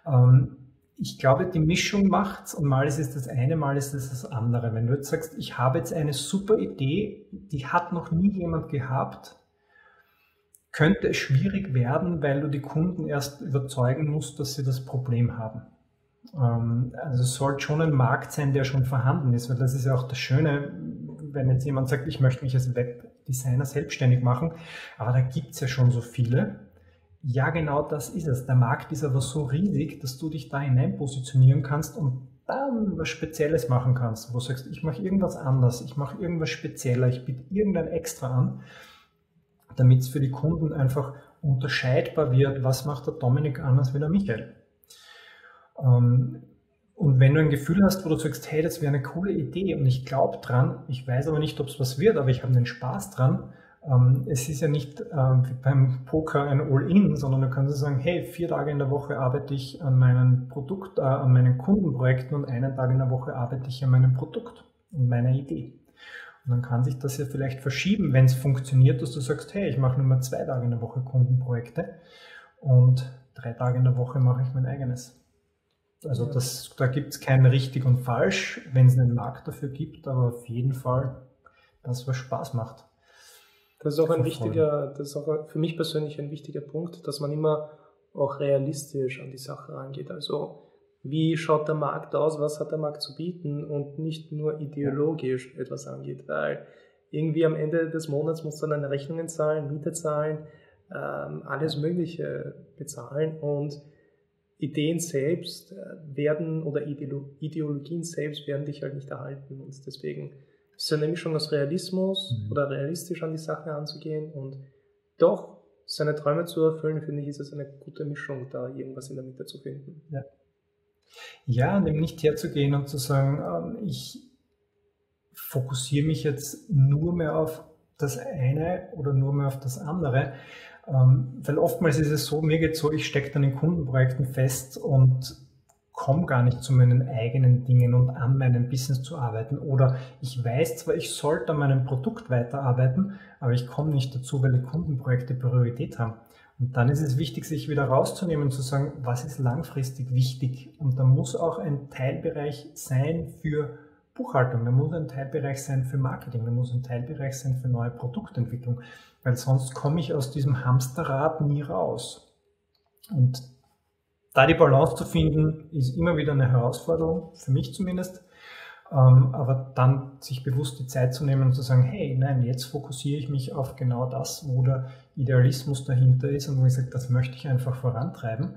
[SPEAKER 1] Ähm, ich glaube, die Mischung macht's und mal ist es das eine, mal ist es das andere. Wenn du jetzt sagst, ich habe jetzt eine super Idee, die hat noch nie jemand gehabt, könnte es schwierig werden, weil du die Kunden erst überzeugen musst, dass sie das Problem haben. Ähm, also es sollte schon ein Markt sein, der schon vorhanden ist, weil das ist ja auch das Schöne, wenn jetzt jemand sagt, ich möchte mich als Webdesigner selbstständig machen, aber da gibt's ja schon so viele. Ja, genau das ist es. Der Markt ist aber so riesig, dass du dich da hinein positionieren kannst und dann was Spezielles machen kannst, wo du sagst, ich mache irgendwas anders, ich mache irgendwas spezieller, ich biete irgendein Extra an, damit es für die Kunden einfach unterscheidbar wird, was macht der Dominik anders wie der Michael. Ähm, und wenn du ein Gefühl hast, wo du sagst, hey, das wäre eine coole Idee und ich glaube dran, ich weiß aber nicht, ob es was wird, aber ich habe den Spaß dran, ähm, es ist ja nicht äh, wie beim Poker ein All-In, sondern du kannst sagen, hey, vier Tage in der Woche arbeite ich an meinen Produkt, äh, an meinen Kundenprojekten und einen Tag in der Woche arbeite ich an meinem Produkt und meiner Idee. Und dann kann sich das ja vielleicht verschieben, wenn es funktioniert, dass du sagst, hey, ich mache nur mal zwei Tage in der Woche Kundenprojekte und drei Tage in der Woche mache ich mein eigenes. Also das, da gibt es kein richtig und falsch, wenn es einen Markt dafür gibt, aber auf jeden Fall das, was Spaß macht.
[SPEAKER 2] Das ist auch ein wichtiger, das ist auch für mich persönlich ein wichtiger Punkt, dass man immer auch realistisch an die Sache rangeht. Also wie schaut der Markt aus, was hat der Markt zu bieten und nicht nur ideologisch etwas angeht, weil irgendwie am Ende des Monats muss dann eine Rechnungen zahlen, Miete zahlen, ähm, alles Mögliche bezahlen und Ideen selbst äh, werden oder Ideologien selbst werden dich halt nicht erhalten und deswegen es ist eine Mischung aus Realismus mhm. oder realistisch an die Sache anzugehen und doch seine Träume zu erfüllen, finde ich, ist es eine gute Mischung, da irgendwas in der Mitte zu finden.
[SPEAKER 1] Ja, ja eben nicht herzugehen und zu sagen, ähm, ich fokussiere mich jetzt nur mehr auf das eine oder nur mehr auf das andere. Ähm, weil oftmals ist es so, mir geht so, ich stecke dann in Kundenprojekten fest und komme gar nicht zu meinen eigenen Dingen und an meinem Business zu arbeiten. Oder ich weiß zwar, ich sollte an meinem Produkt weiterarbeiten, aber ich komme nicht dazu, weil die Kundenprojekte Priorität haben. Und dann ist es wichtig, sich wieder rauszunehmen und zu sagen, was ist langfristig wichtig? Und da muss auch ein Teilbereich sein für Buchhaltung, da muss ein Teilbereich sein für Marketing, da muss ein Teilbereich sein für neue Produktentwicklung, weil sonst komme ich aus diesem Hamsterrad nie raus. Und da die Balance zu finden, ist immer wieder eine Herausforderung, für mich zumindest. Ähm, aber dann sich bewusst die Zeit zu nehmen und zu sagen, hey, nein, jetzt fokussiere ich mich auf genau das, wo der Idealismus dahinter ist und wo ich sage, das möchte ich einfach vorantreiben.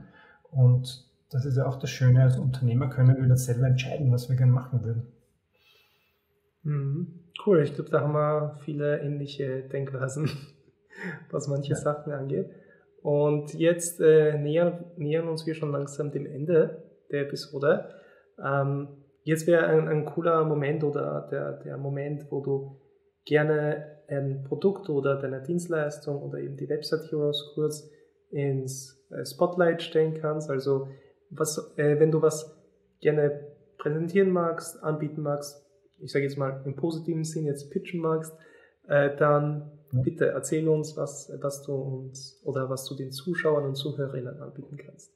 [SPEAKER 1] Und das ist ja auch das Schöne, als Unternehmer können wir das selber entscheiden, was wir gerne machen würden.
[SPEAKER 2] Mhm. Cool, ich glaube, da haben wir viele ähnliche Denkweisen, was manche ja. Sachen angeht. Und jetzt äh, nähern, nähern uns wir schon langsam dem Ende der Episode. Ähm, jetzt wäre ein, ein, cooler Moment oder der, der Moment, wo du gerne ein Produkt oder deine Dienstleistung oder eben die Website Heroes kurz ins äh, Spotlight stellen kannst. Also was, äh, wenn du was gerne präsentieren magst, anbieten magst, ich sage jetzt mal im positiven Sinn jetzt pitchen magst, äh, dann Bitte erzähl uns, was, was du uns oder was du den Zuschauern und Zuhörerinnen anbieten kannst.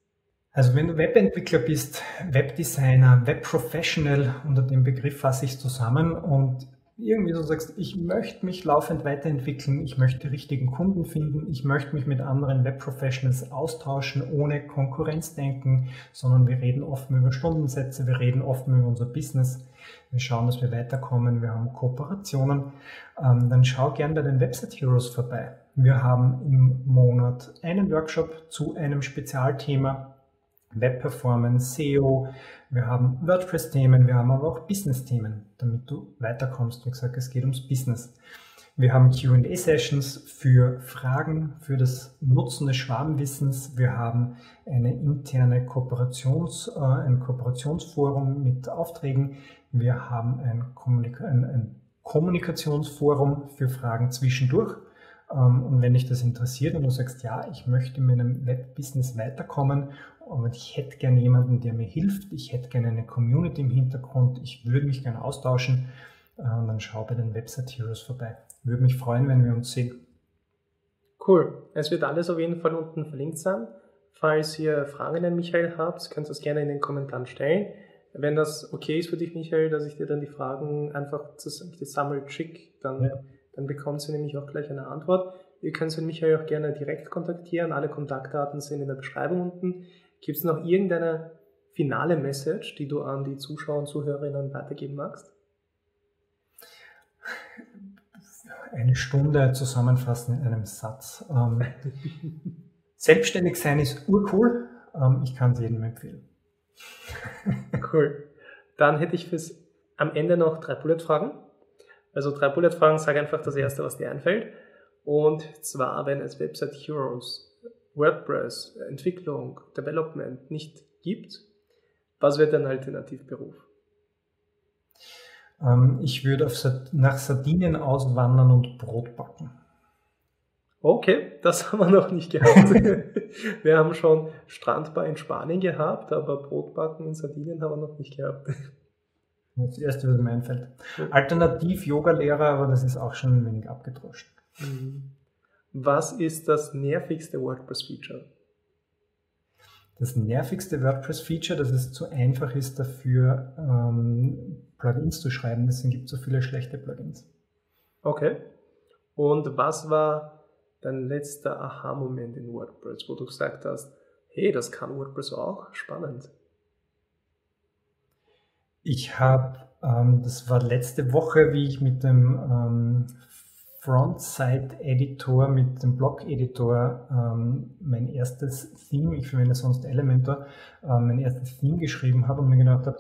[SPEAKER 1] Also wenn du Webentwickler bist, Webdesigner, Webprofessional, unter dem Begriff fasse ich zusammen und irgendwie so sagst, ich möchte mich laufend weiterentwickeln, ich möchte die richtigen Kunden finden, ich möchte mich mit anderen Webprofessionals austauschen, ohne Konkurrenzdenken, sondern wir reden offen über Stundensätze, wir reden offen über unser Business, wir schauen, dass wir weiterkommen, wir haben Kooperationen, ähm, dann schau gern bei den Website Heroes vorbei. Wir haben im Monat einen Workshop zu einem Spezialthema, Web Performance, SEO, wir haben WordPress-Themen, wir haben aber auch Business-Themen, damit du weiterkommst. Wie gesagt, es geht ums Business. Wir haben QA-Sessions für Fragen, für das Nutzen des Schwarmwissens. Wir haben eine interne Kooperations, äh, ein Kooperationsforum mit Aufträgen. Wir haben ein, Kommunika ein, ein Kommunikationsforum für Fragen zwischendurch. Ähm, und wenn dich das interessiert und du sagst, ja, ich möchte in meinem Web-Business weiterkommen aber ich hätte gerne jemanden, der mir hilft. Ich hätte gerne eine Community im Hintergrund. Ich würde mich gerne austauschen. Äh, und dann schau bei den Website Heroes vorbei. Würde mich freuen, wenn wir uns sehen.
[SPEAKER 2] Cool. Es wird alles auf jeden Fall unten verlinkt sein. Falls ihr Fragen an Michael habt, könnt ihr es gerne in den Kommentaren stellen. Wenn das okay ist für dich, Michael, dass ich dir dann die Fragen einfach gesammelt schicke, dann, ja. dann bekommt sie nämlich auch gleich eine Antwort. Ihr könnt den Michael auch gerne direkt kontaktieren. Alle Kontaktdaten sind in der Beschreibung unten. Gibt es noch irgendeine finale Message, die du an die Zuschauer und Zuhörerinnen weitergeben magst?
[SPEAKER 1] Eine Stunde zusammenfassen in einem Satz. Ähm, selbstständig sein ist urcool. Ähm, ich kann es jedem empfehlen.
[SPEAKER 2] cool. Dann hätte ich fürs am Ende noch drei Bullet-Fragen. Also drei Bullet-Fragen, sage einfach das erste, was dir einfällt. Und zwar, wenn es Website Heroes, WordPress, Entwicklung, Development nicht gibt, was wäre dein Alternativberuf?
[SPEAKER 1] Ähm, ich würde auf, nach Sardinien auswandern und Brot backen.
[SPEAKER 2] Okay, das haben wir noch nicht gehabt. wir haben schon Strandbar in Spanien gehabt, aber Brotbacken in Sardinien haben wir noch nicht gehabt.
[SPEAKER 1] Das erste, was mir einfällt. Alternativ Yoga-Lehrer, aber das ist auch schon ein wenig abgedroschen. Mhm.
[SPEAKER 2] Was ist das nervigste WordPress-Feature?
[SPEAKER 1] Das nervigste WordPress-Feature, dass es zu einfach ist, dafür ähm, Plugins zu schreiben. Deswegen gibt es so viele schlechte Plugins.
[SPEAKER 2] Okay. Und was war dein letzter Aha-Moment in WordPress, wo du gesagt hast, hey, das kann WordPress auch? Spannend.
[SPEAKER 1] Ich habe, ähm, das war letzte Woche, wie ich mit dem ähm, Frontside-Editor, mit dem Blog-Editor ähm, mein erstes Theme, ich verwende sonst Elementor, äh, mein erstes Theme geschrieben habe und mir gedacht habe,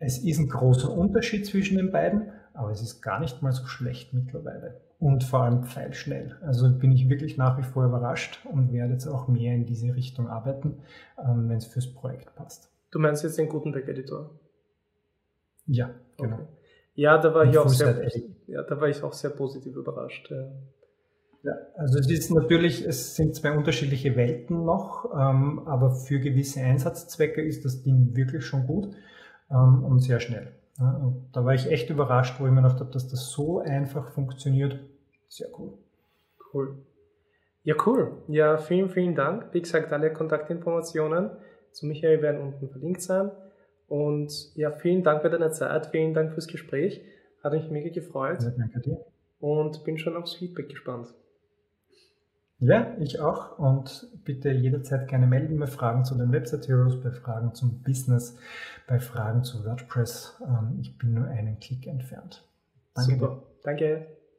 [SPEAKER 1] es ist ein großer Unterschied zwischen den beiden, aber es ist gar nicht mal so schlecht mittlerweile. Und vor allem pfeilschnell. Also bin ich wirklich nach wie vor überrascht und werde jetzt auch mehr in diese Richtung arbeiten, ähm, wenn es fürs Projekt passt.
[SPEAKER 2] Du meinst jetzt den Gutenberg-Editor?
[SPEAKER 1] Ja, genau. Okay.
[SPEAKER 2] Ja, da war, ich auch sehr, ja, da war ich auch sehr positiv überrascht. Ja.
[SPEAKER 1] Ja, also es ist natürlich, es sind zwei unterschiedliche Welten noch, ähm, aber für gewisse Einsatzzwecke ist das Ding wirklich schon gut ähm, und sehr schnell. Ja, und da war ich echt überrascht, wo ich mir gedacht habe, dass das so einfach funktioniert. Sehr cool.
[SPEAKER 2] Cool. Ja, cool. Ja, vielen, vielen Dank. Wie gesagt, alle Kontaktinformationen zu Michael werden unten verlinkt sein. Und ja, vielen Dank für deine Zeit, vielen Dank fürs Gespräch. Hat mich mega gefreut. Ja,
[SPEAKER 1] danke dir.
[SPEAKER 2] Und bin schon aufs Feedback gespannt.
[SPEAKER 1] Ja, ich auch. Und bitte jederzeit gerne melden bei Fragen zu den Website Heroes, bei Fragen zum Business, bei Fragen zu WordPress. Ähm, ich bin nur einen Klick entfernt.
[SPEAKER 2] Danke. Super. Dir. Danke.